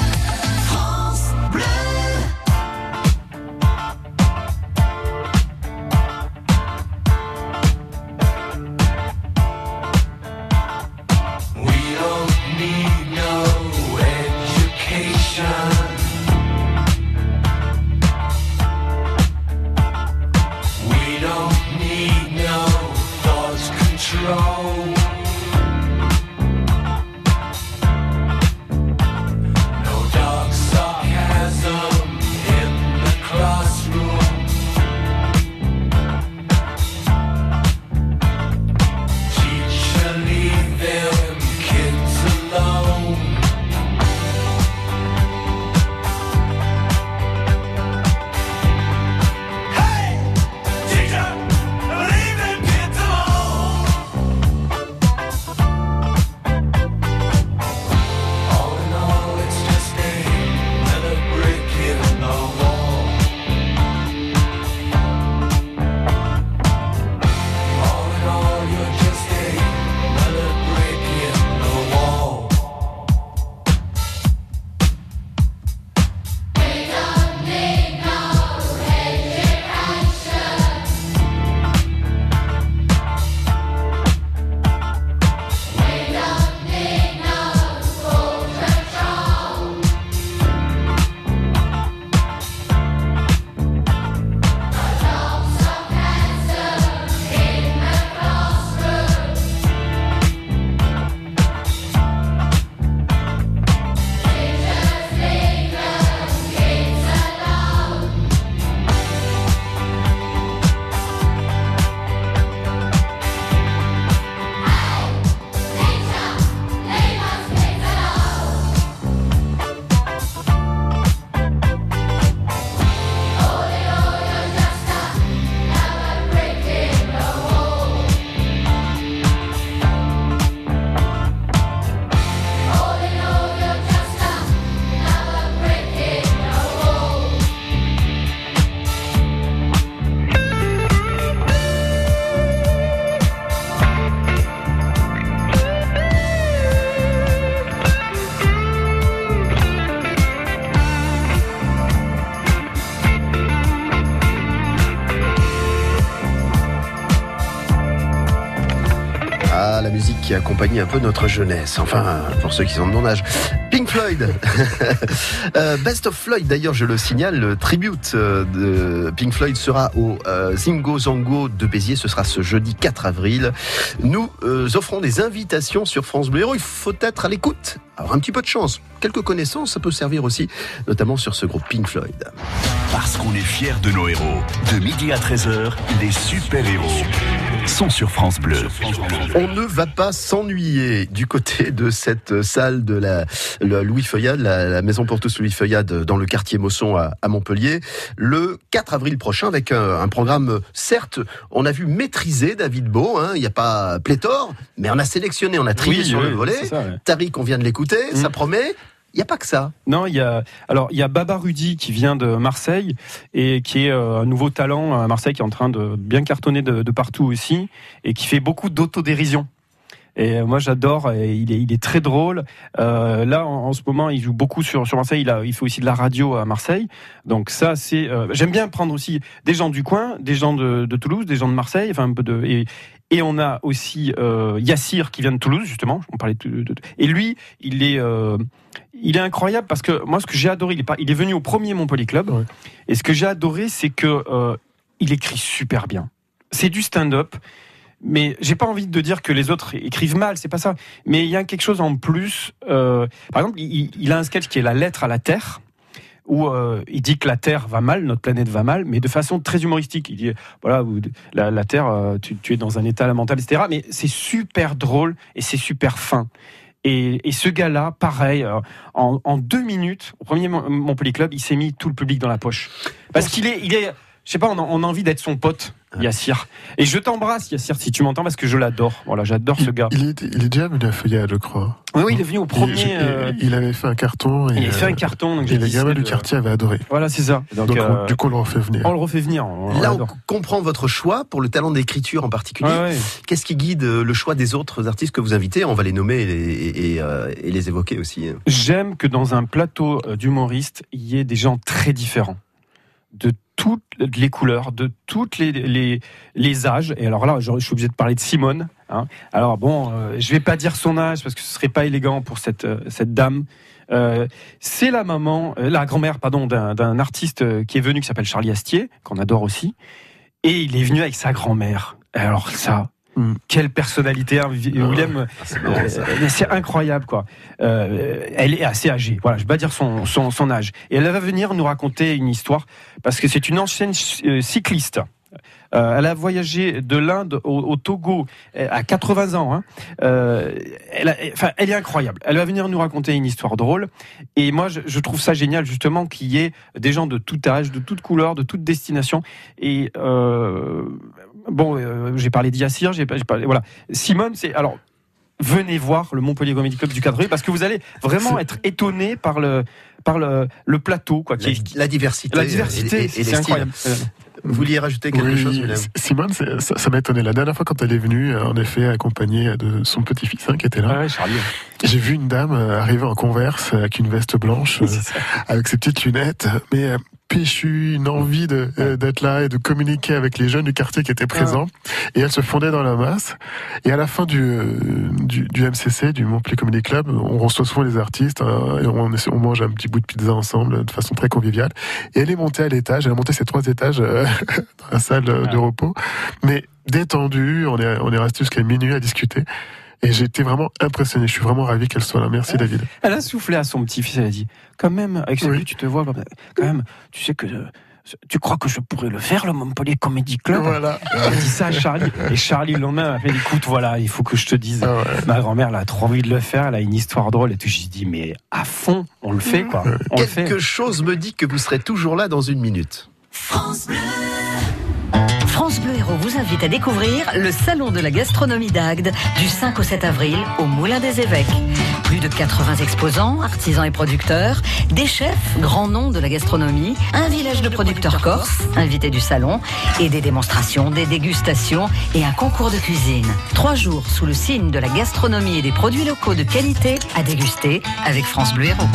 Qui accompagne un peu notre jeunesse. Enfin, pour ceux qui sont de mon âge. Pink Floyd. Euh, Best of Floyd, d'ailleurs, je le signale, le tribute euh, de Pink Floyd sera au euh, Zingo Zango de Béziers. Ce sera ce jeudi 4 avril. Nous offrons des invitations sur France Bleu. Il faut être à l'écoute. Alors, un petit peu de chance. Quelques connaissances, ça peut servir aussi, notamment sur ce groupe Pink Floyd. Parce qu'on est fiers de nos héros. De midi à 13h, les super-héros sont sur France Bleu. On ne va pas s'ennuyer du côté de cette salle de la, la Louis Feuillade, la, la maison pour tous Louis Feuillade dans le quartier Mosson à, à Montpellier, le 4 avril prochain avec un, un programme, certes, on a vu maîtriser David Beau, hein, il n'y a pas pléthore, mais on a sélectionné, on a trié Oui, sur oui, le volet. ça, ouais. Tariq, on vient de l'écouter, ça promet. Il n'y a pas que ça. Non, il y a alors y a Baba Rudy qui vient de Marseille et qui est euh, un nouveau talent à Marseille qui est en train de bien cartonner de, partout aussi et qui fait beaucoup d'autodérision. Et moi j'adore, il est, il est très drôle. Euh, là en, ce moment il joue beaucoup sur, Marseille, il, a, il fait aussi de la radio à Marseille. Donc ça c'est, euh, j'aime bien prendre aussi des gens du coin, des gens de, Toulouse, des gens de Marseille, enfin un peu de et, on a aussi euh, Yassir qui vient de Toulouse, justement. On parlait et lui, il est, il est incroyable parce que moi, ce que j'ai adoré, il est, pas, il est venu au premier Montpellier Club. Et ce que j'ai adoré, c'est que euh, il écrit super bien. C'est du stand-up. Mais j'ai pas envie de dire que les autres écrivent mal, c'est pas ça. Mais il y a quelque chose en plus. euh, par exemple, il, il a un sketch qui est la lettre à la Terre où euh, il dit que la Terre va mal, notre planète va mal, mais de façon très humoristique. Il dit voilà, la, la Terre, tu, tu es dans un état lamentable, etc. Mais c'est super drôle et c'est super fin. Et, et ce gars-là, pareil, euh, en, en deux minutes, au premier Mon- Montpellier Club, il s'est mis tout le public dans la poche. Parce qu'il est, il est, je sais pas, on a, on a envie d'être son pote, Yassir. Et je t'embrasse, Yassir, si tu m'entends, parce que je l'adore. Voilà, j'adore ce gars. Il est, il est déjà venu à Feuillade, je crois. Oui, oui, il est venu au premier. Il, euh, il avait fait un carton. Et, il a fait euh, un carton, donc et les gamins du de- quartier avaient adoré. Voilà, c'est ça. Donc, Donc, on- euh, du coup, on le refait venir. on le refait venir. on- Là, on comprend votre choix pour le talent d'écriture en particulier. Ouais. Qu'est-ce qui guide euh, le choix des autres artistes que vous invitez? On va les nommer et les, et- et, euh, et les évoquer aussi. J'aime que dans un plateau euh, d'humoristes, il y ait des gens très différents, de toutes les couleurs, de toutes les, les, les âges. Et alors là, je suis obligé de parler de Simone. hein. Alors bon, euh, je vais pas dire son âge parce que ce serait pas élégant pour cette, euh, cette dame. Euh, c'est la maman, euh, la grand-mère, pardon, d'un artiste qui est venu, qui s'appelle Charlie Astier, qu'on adore aussi. Et il est venu avec sa grand-mère. Alors ça, quelle personnalité, hein, Vi- William. euh, c'est incroyable, quoi. Euh, elle est assez âgée. Voilà, je vais pas dire son, son, son âge. Et elle va venir nous raconter une histoire parce que c'est une ancienne euh, cycliste. Euh, elle a voyagé de l'Inde au, au Togo euh, à 80 ans. Hein. Euh, elle, a- enfin, elle est incroyable. Elle va venir nous raconter une histoire drôle. Et moi, je, je trouve ça génial justement qu'il y ait des gens de tout âge, de toute couleur, de toute destination. Et euh, bon, j'ai parlé d'Yassir, j'ai parlé. Voilà, Simone, c'est alors. Venez voir le Montpellier Comedy Club du 4 avril parce que vous allez vraiment être étonné par le par le, le plateau quoi. qui La, est- la diversité. La diversité, c'est incroyable. Vous vouliez rajouter quelque Oui, chose, William Simone, ça, ça m'a étonné. La dernière fois, quand elle est venue, euh, en effet, accompagnée de son petit-fils hein, qui était là, Ouais, Charlie. j'ai vu une dame euh, arriver en converse avec une veste blanche, euh, avec ses petites lunettes, mais euh, péchu, une envie de, euh, d'être là et de communiquer avec les jeunes du quartier qui étaient présents. Et elle se fondait dans la masse. Et à la fin du, euh, du, du MCC, du Montpellier Comedy Club, on reçoit souvent les artistes euh, et on, essaie- on mange un petit bout de pizza ensemble de façon très conviviale. Et elle est montée à l'étage, elle a monté ces trois étages euh, dans la salle de repos, mais détendue, on est, on est resté jusqu'à minuit à discuter. Et j'ai été vraiment impressionné. Je suis vraiment ravi qu'elle soit là. Merci David. Elle a soufflé à son petit-fils, elle a dit quand même, avec celui tu te vois, quand même, tu sais que. Tu crois que je pourrais le faire, le Montpellier Comedy Club? Voilà. Elle a dit ça à Charlie. Et Charlie, le lendemain, a fait écoute, voilà, il faut que je te dise. Ma grand-mère, elle a trop envie de le faire, elle a une histoire drôle et tout. J'ai dit, mais à fond, on le fait, quoi. On le fait. Quelque chose me dit que vous serez toujours là dans une minute. France Bleu Héros vous invite à découvrir le Salon de la gastronomie d'Agde du 5 au 7 avril au Moulin des Évêques. Plus de 80 exposants, artisans et producteurs, des chefs, grands noms de la gastronomie, un village de producteurs corses, invités du salon, et des démonstrations, des dégustations et un concours de cuisine. Trois jours sous le signe de la gastronomie et des produits locaux de qualité à déguster avec France Bleu Héros.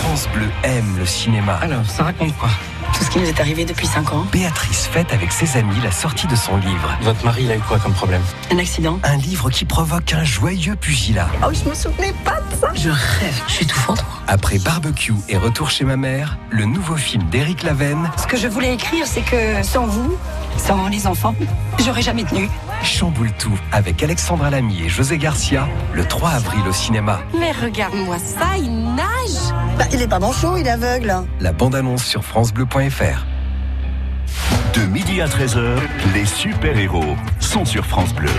France Bleu aime le cinéma. Alors, ça raconte quoi? Tout ce qui nous est arrivé depuis 5 ans. Béatrice fête avec ses amis la sortie de son livre. Votre mari, il a eu quoi comme problème? Un accident. Un livre qui provoque un joyeux pugilat. Oh, je me souvenais pas de ça. Je rêve, je suis étouffante. Après Barbecue et Retour chez ma mère, le nouveau film d'Éric Lavenne Ce que je voulais écrire, c'est que sans vous, sans les enfants, j'aurais jamais tenu. Chamboule tout avec Alexandra Lamy et José Garcia le 3 avril au cinéma. Mais regarde-moi ça, il nage Bah, il est pas manchot, il est aveugle. La bande-annonce sur francebleu.fr. De midi à 13h, les super-héros sont sur France Bleu.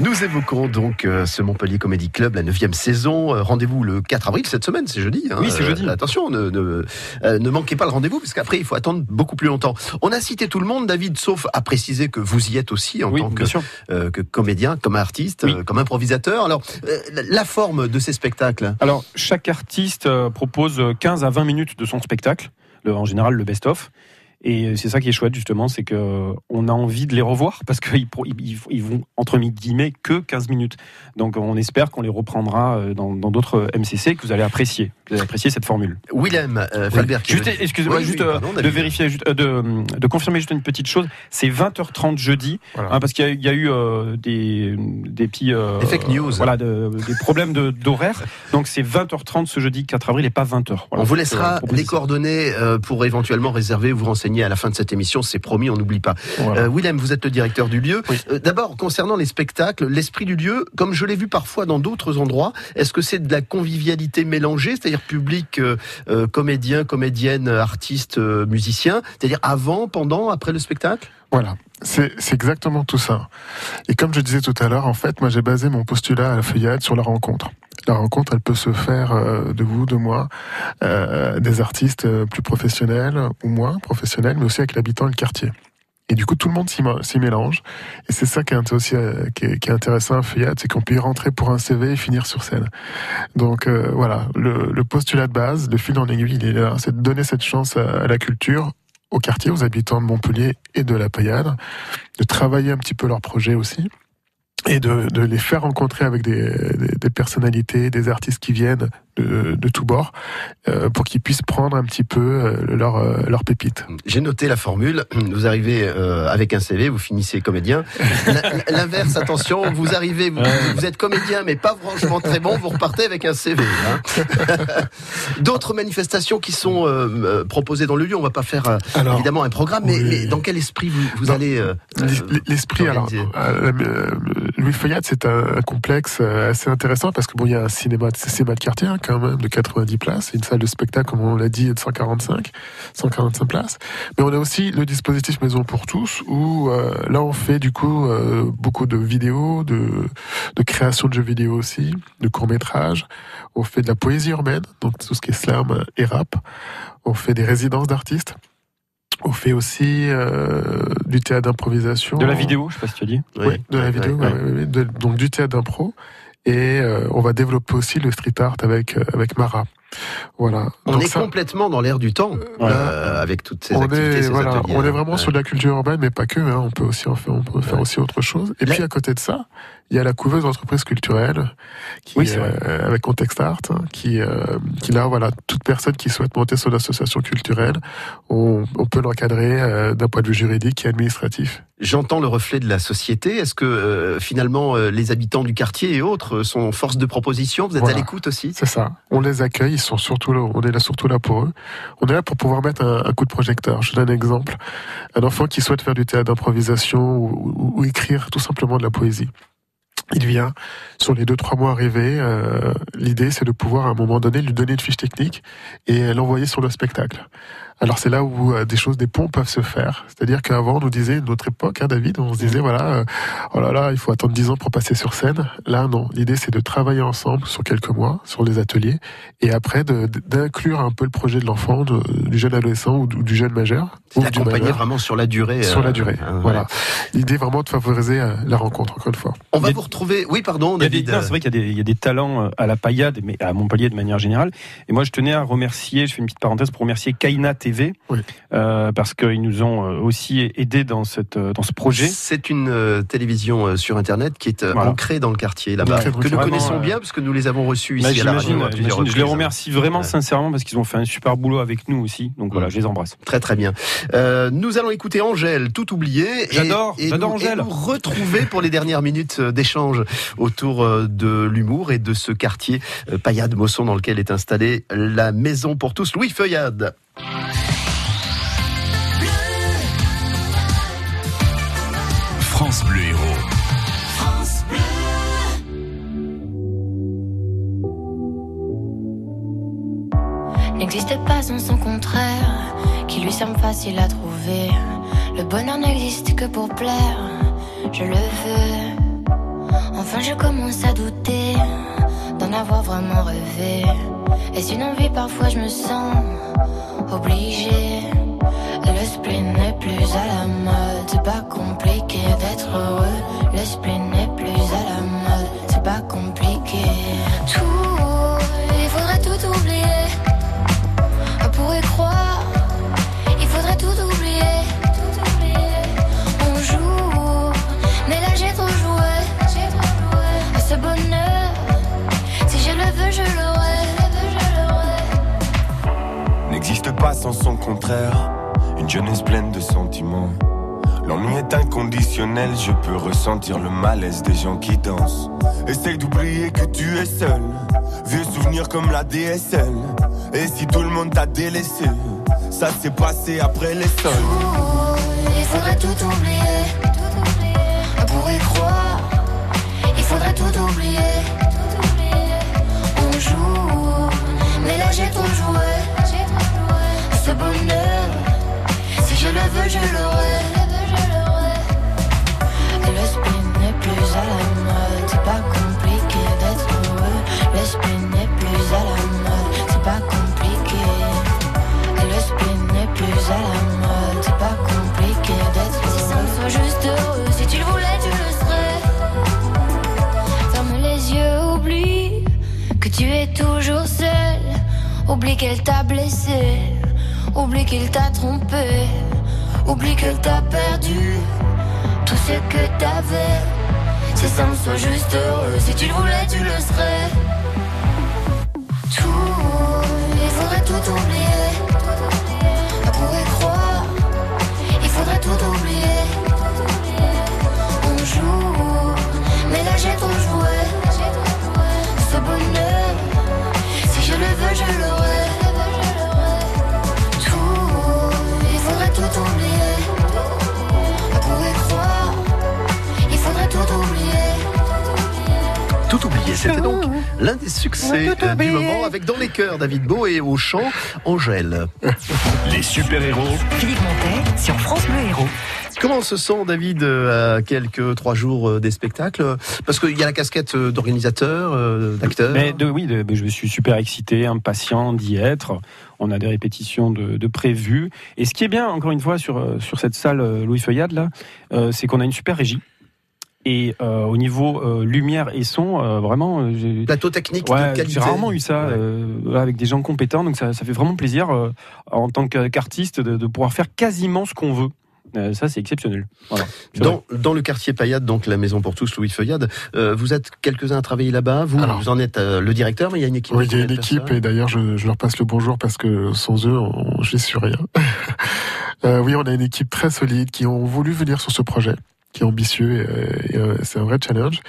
Nous évoquons donc euh, ce Montpellier Comedy Club, la 9 saison. Euh, rendez-vous le 4 avril cette semaine, c'est jeudi. hein. Oui, c'est jeudi. Euh, attention, ne, ne, ne manquez pas le rendez-vous, parce qu'après, il faut attendre beaucoup plus longtemps. On a cité tout le monde, David, sauf à préciser que vous y êtes aussi en Oui, tant que, euh, que comédien, comme artiste, comme improvisateur. Alors, la, forme de ces spectacles? Alors, chaque artiste propose 15 à 20 minutes de son spectacle, le- en général le best-of. Et c'est ça qui est chouette justement, c'est que on a envie de les revoir parce qu'ils ils, vont entre guillemets que 15 minutes. Donc on espère qu'on les reprendra euh, dans d'autres MCC que vous allez apprécier, que vous allez apprécier cette formule. Willem euh. Falbert. Juste, excusez-moi, Oui, juste oui, euh, pardon, de vérifier, juste, euh, de, de confirmer juste une petite chose. C'est 20h30 jeudi, hein, parce qu'il y a, il y a eu euh, des, des petits euh, Des fake news. voilà, de- des problèmes de- d'horaire. Donc c'est 20h30 ce jeudi 4 avril et pas 20h. On vous laissera les coordonnées euh, pour éventuellement réserver ou vous renseigner à la fin de cette émission. C'est promis, on n'oublie pas. Euh, Willem, vous êtes le directeur du lieu. Euh, D'abord, concernant les spectacles, l'esprit du lieu, comme je l'ai vu parfois dans d'autres endroits, est-ce que c'est de la convivialité mélangée, c'est-à-dire public, euh, euh, comédien, comédienne, artiste, musicien, c'est-à-dire avant, pendant, après le spectacle? Voilà, c'est exactement tout ça. Et comme je disais tout à l'heure, en fait, moi j'ai basé mon postulat à la feuillade sur la rencontre. La rencontre, elle peut se faire euh, de vous, de moi, euh, des artistes euh, plus professionnels ou moins professionnels, mais aussi avec l'habitant et le quartier. Et du coup, tout le monde s'y mélange. Et c'est ça qui est, aussi, qui est, intéressant à Feuillade, c'est qu'on peut y rentrer pour un CV et finir sur scène. Donc voilà, le, postulat de base, le fil en aiguille, il est là. C'est de donner cette chance à la culture, au quartier, aux habitants de Montpellier et de la Payade, de travailler un petit peu leur projet aussi et de, les faire rencontrer avec des personnalités, des artistes qui viennent de, de tous bords, euh, pour qu'ils puissent prendre un petit peu euh, leur, euh, leur pépite. J'ai noté la formule. Vous arrivez euh, avec un CV, vous finissez comédien. L'in- L'inverse, attention, vous arrivez, vous, vous êtes comédien, mais pas franchement très bon, vous repartez avec un CV. hein. D'autres manifestations qui sont euh, proposées dans le lieu, on va pas faire euh, évidemment un programme, mais, mais dans quel esprit vous, vous allez euh, L'es- L'esprit, alors, euh, euh, Louis Feuillade, c'est un, un complexe euh, assez intéressant parce que bon, il y a un cinéma, c'est cinéma de quartier hein, quand même de 90 places, une salle de spectacle, comme on l'a dit, de 145, 145 places. Mais on a aussi le dispositif Maison pour tous où euh, là on fait du coup euh, beaucoup de vidéos, de, de création de jeux vidéo aussi, de courts métrages. On fait de la poésie urbaine, donc tout ce qui est slam et rap. On fait des résidences d'artistes. On fait aussi euh, du théâtre d'improvisation. De la vidéo, je sais pas si tu as dit. Oui, de la vidéo, ouais, ouais, ouais, de- donc du théâtre d'impro. Et euh, on va développer aussi le street art avec, euh, avec Mara. Voilà. On Donc est ça- complètement dans l'air du temps euh, avec toutes ces on activités, est, ces voilà, ateliers. on est hein. vraiment Ouais. sur de la culture urbaine, mais pas que. Hein, on peut aussi en faire, on peut faire aussi autre chose. Et puis à côté de ça, il y a la couveuse d'entreprise culturelle, qui, Oui, euh, avec Contexte Art, hein, qui, euh, qui là, voilà, toute personne qui souhaite monter son association culturelle, on, on peut l'encadrer d'un point de vue juridique et administratif. J'entends le reflet de la société. Est-ce que finalement les habitants du quartier et autres sont force de proposition? Vous êtes Voilà. à l'écoute aussi? C'est ça. On les accueille, on est là surtout pour eux. On est là pour pouvoir mettre un, coup de projecteur. Je donne un exemple. Un enfant qui souhaite faire du théâtre d'improvisation ou écrire tout simplement de la poésie. Il vient, sur les deux, trois mois arrivés, euh, l'idée c'est de pouvoir à un moment donné lui donner une fiche technique et l'envoyer sur le spectacle. Alors c'est là où euh, des choses, des ponts peuvent se faire. C'est-à-dire qu'avant, on nous disait, notre époque, hein, David, on se disait, voilà, euh, oh là là, il faut attendre 10 ans pour passer sur scène. Là, non. L'idée, c'est de travailler ensemble sur quelques mois, sur les ateliers, et après d'inclure un peu le projet de l'enfant, du jeune adolescent ou du, du jeune majeur. ou du D'accompagner vraiment sur la durée. Sur euh, la durée, euh, voilà. L'idée vraiment de favoriser euh, la rencontre, encore une fois. On va vous retrouver. Oui, pardon, David. c'est vrai qu'il y, a des- il y a des talents euh, à la paillade, mais à Montpellier de manière générale. Et moi, je tenais à remercier, je fais une petite parenthèse pour remercier Kaina TV, euh, parce qu'ils nous ont euh, aussi aidés dans, cette, euh, dans ce projet. C'est une euh, télévision euh, sur Internet qui est euh, Voilà. ancrée dans le quartier là-bas, que nous connaissons bien parce que nous les avons reçus Bah, ici à la radio à plusieurs j'imagine. je les remercie vraiment sincèrement parce qu'ils ont fait un super boulot avec nous aussi. Donc voilà, je les embrasse. Très très bien. Euh, nous allons écouter Angèle, tout oublié. J'adore, et j'adore nous- Angèle. Et nous retrouver pour les dernières minutes d'échange autour de l'humour et de ce quartier euh, Payade-Mosson dans lequel est installée la maison pour tous Louis Feuillade. France Bleu Héros. n'existe pas sans son contraire, qui lui semble facile à trouver. Le bonheur n'existe que pour plaire, je le veux. Enfin, je commence à douter d'en avoir vraiment rêvé. Est-ce une envie Parfois, je me sens obligée. Le spleen n'est plus à la mode, c'est pas compliqué d'être heureux. Le spleen n'est pas sans son contraire. Une jeunesse pleine de sentiments. L'ennui est inconditionnel, je peux ressentir le malaise des gens qui dansent. Essaye d'oublier que tu es seul. Vieux souvenirs comme la DSL. Et si tout le monde t'a délaissé, ça s'est passé après les sols. Il faudrait tout oublier. Pour y croire, il faudrait tout oublier. On joue, mais là j'ai trop joué. Ce bonheur, si je le veux, je l'aurai. Et le spin n'est plus à la mode. C'est pas compliqué d'être heureux. Le spin n'est plus à la mode. C'est pas compliqué. Le spin n'est plus à la mode. C'est pas compliqué d'être heureux. Si ça me soit juste heureux, si tu le voulais, tu le serais. Ferme les yeux, oublie que tu es toujours seul. Oublie qu'elle t'a blessé. Oublie qu'il t'a trompé. Oublie qu'elle t'a perdu tout ce que t'avais. Si ça me soit juste heureux, si tu le voulais, tu le serais. Tout, il faudrait tout oublier. Pour y croire, il faudrait tout oublier. On joue, mais là j'ai trop joué. Ce bonheur, si je le veux, je l'aurai. C'était donc l'un des succès euh, du moment avec dans les cœurs David Beau et au chant Angèle. Les super-héros. Philippe Montet sur France Bleu Héros. Comment se sent David euh, à quelques trois jours euh, des spectacles? Parce qu'il y a la casquette d'organisateur, d'acteur. Mais de, oui, de- je suis super excité, impatient d'y être. On a des répétitions de, de prévues. Et ce qui est bien, encore une fois, sur, sur cette salle Louis Feuillade, là, euh, c'est qu'on a une super régie. Et euh, au niveau euh, lumière et son, euh, vraiment, euh, j'ai plateau technique ouais, de qualité. J'ai rarement eu ça euh, voilà, avec des gens compétents, donc ça, ça fait vraiment plaisir euh, en tant qu'artiste de, de pouvoir faire quasiment ce qu'on veut. Euh, ça, c'est exceptionnel. Voilà. Dans, dans le quartier Payade, donc la maison pour tous, Louis Feuillade, euh, vous êtes quelques-uns à travailler là-bas. Vous, vous en êtes euh, le directeur, mais il y a une équipe. Oui, il y a une équipe et d'ailleurs je, je leur passe le bonjour parce que sans eux, on, je suis rien. Euh, oui, on a une équipe très solide qui ont voulu venir sur ce projet, qui est ambitieux et, euh, et, euh, c'est un vrai challenge.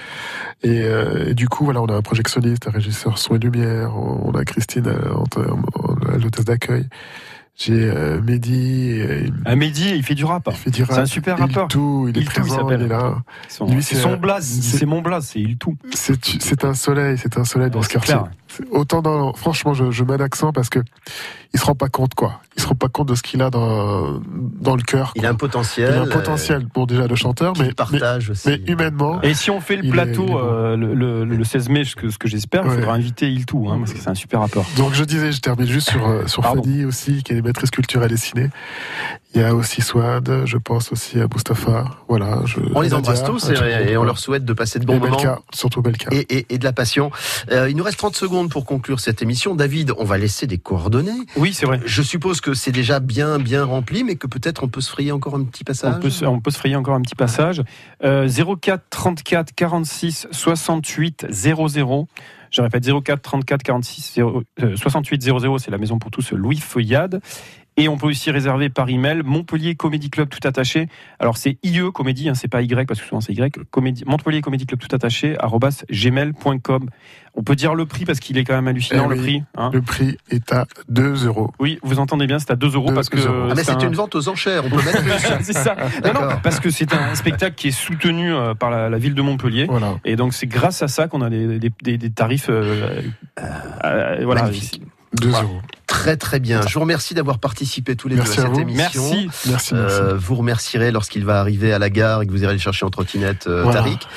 Et, euh, et du coup, voilà, on a un projectionniste, un régisseur son et lumière, on, a Christine euh, l'hôtesse d'accueil. J'ai euh, Mehdi. et- Ah, Mehdi, il fait du rap. Il fait du rap. C'est un super Il rappeur. tout, il est Il tout, il présent, il est là. Son- Lui, c'est son blaze, c'est mon blaze, c'est il tout. C'est c'est un soleil, c'est un soleil dans ce quartier. clair. Autant dans, franchement, je, je mets l'accent parce que il se rend pas compte quoi. Il se rend pas compte de ce qu'il a dans dans le cœur. Il a un potentiel. Il a un potentiel, bon déjà de chanteur, mais partage mais, aussi. mais humainement. Et si on fait le plateau est euh, le, le- le 16 mai, ce que, ce que j'espère, il Ouais. faudra inviter Il tout, hein, parce que c'est un super rappeur. Donc je disais, je termine juste sur euh, sur Pardon. Fanny aussi, qui est maîtresse culturelle et ciné. Il y a aussi Swad, je pense aussi à Mustapha. Voilà. Je, On les Nadia, embrasse tous et, on leur souhaite de passer de bons Et moments. Belka, surtout Belka. Et, et- et de la passion. Euh, il nous reste 30 secondes pour conclure cette émission. David, on va laisser des coordonnées. Oui, c'est vrai. Je suppose que c'est déjà bien, bien rempli, mais que peut-être on peut se frayer encore un petit passage. On peut, se- on peut se frayer encore un petit passage. Euh, 04 34 46 68 00. Je répète 04 34 46 0, euh, 68 00, c'est la maison pour tous Louis Feuillade. Et on peut aussi réserver par email Montpellier Comédie Club tout attaché. Alors c'est IE Comédie, hein, c'est pas Y parce que souvent c'est Y. Comédie, Montpellier Comédie Club tout attaché gmail.com. On peut dire le prix parce qu'il est quand même hallucinant Eh le prix. hein. Le prix est à 2 euros. Oui, vous entendez bien, c'est à 2 euros parce que. Ah, mais c'est un- une vente aux enchères. On peut mettre plus. c'est ça. Non, non, parce que c'est un spectacle qui est soutenu euh, par la, la ville de Montpellier. Et donc c'est grâce à ça qu'on a des, des- des- des tarifs. euh, euh, voilà. Magnifique. 2 euros. Très très bien. Je vous remercie d'avoir participé tous les Merci deux à à cette vous. émission. Merci. Merci, Euh, vous remercierez lorsqu'il va arriver à la gare et que vous irez le chercher en trottinette, euh, Voilà. Tariq.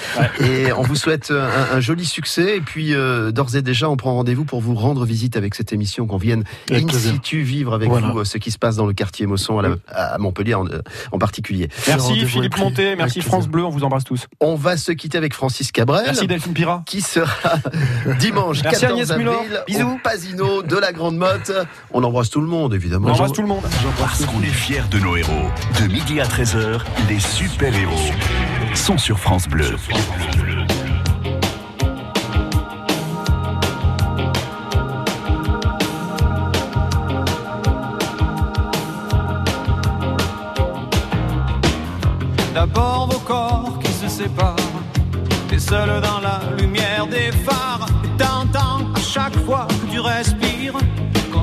Et on vous souhaite un, un joli succès. Et puis euh, d'ores et déjà, on prend rendez-vous pour vous rendre visite avec cette émission, qu'on vienne Avec in plaisir. situ vivre avec Voilà. vous euh, ce qui se passe dans le quartier Mosson à, la- à Montpellier en, euh, en particulier. Merci Philippe Avec merci plaisir. France Bleu, on vous embrasse tous. On va se quitter avec Francis Cabrel. Merci Delphine Pira. qui sera dimanche Merci 14 Agnès avril Muller. au Bisous. Pasino de la Grande Motte. On embrasse tout le monde, évidemment. On embrasse tout le monde. Parce qu'on est fiers de nos héros. De midi à 13h, les super-héros sont sur France Bleu. D'abord vos corps qui se séparent, t'es seul dans la lumière des phares, et t'entends à chaque fois que tu respires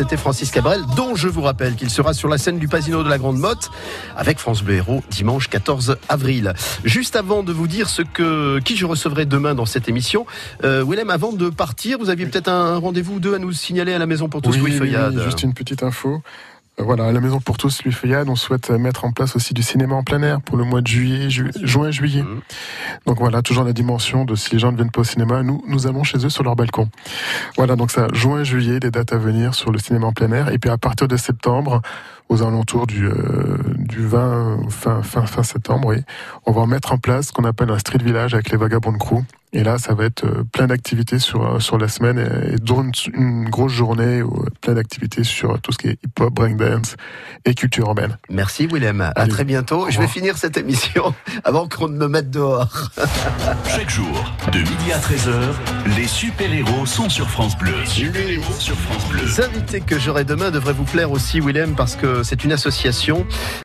C'était Francis Cabrel, dont je vous rappelle qu'il sera sur la scène du Pasino de la Grande Motte avec France Bleu Héros dimanche 14 avril. Juste avant de vous dire ce que qui je recevrai demain dans cette émission, euh, Willem, avant de partir, vous aviez peut-être un rendez-vous ou deux à nous signaler à la maison pour tous Oui, oui, oui, juste une petite info. Euh, Voilà, à la Maison pour tous, Louis Feuillade, on souhaite mettre en place aussi du cinéma en plein air pour le mois de juillet, ju- juin, juillet. Mmh. Donc voilà, toujours la dimension de si les gens ne viennent pas au cinéma, nous, nous allons chez eux sur leur balcon. Voilà, donc ça, juin, juillet, les dates à venir sur le cinéma en plein air. Et puis à partir de septembre, aux alentours du, euh, du 20, fin, fin, fin septembre, oui, on va mettre en place ce qu'on appelle un street village avec les vagabonds de crew. Et là, ça va être euh, plein d'activités sur euh, sur la semaine et, et dont une, une grosse journée, où, euh, plein d'activités sur tout ce qui est hip-hop, breakdance et culture urbaine. Merci Willem, à Allez, très bientôt. Je vais finir cette émission avant qu'on ne me mette dehors. Chaque jour, de midi à 13h, les super-héros sont sur France Bleu. Super-héros sur France Bleu. Les invités que j'aurai demain devraient vous plaire aussi, Willem, parce que c'est une association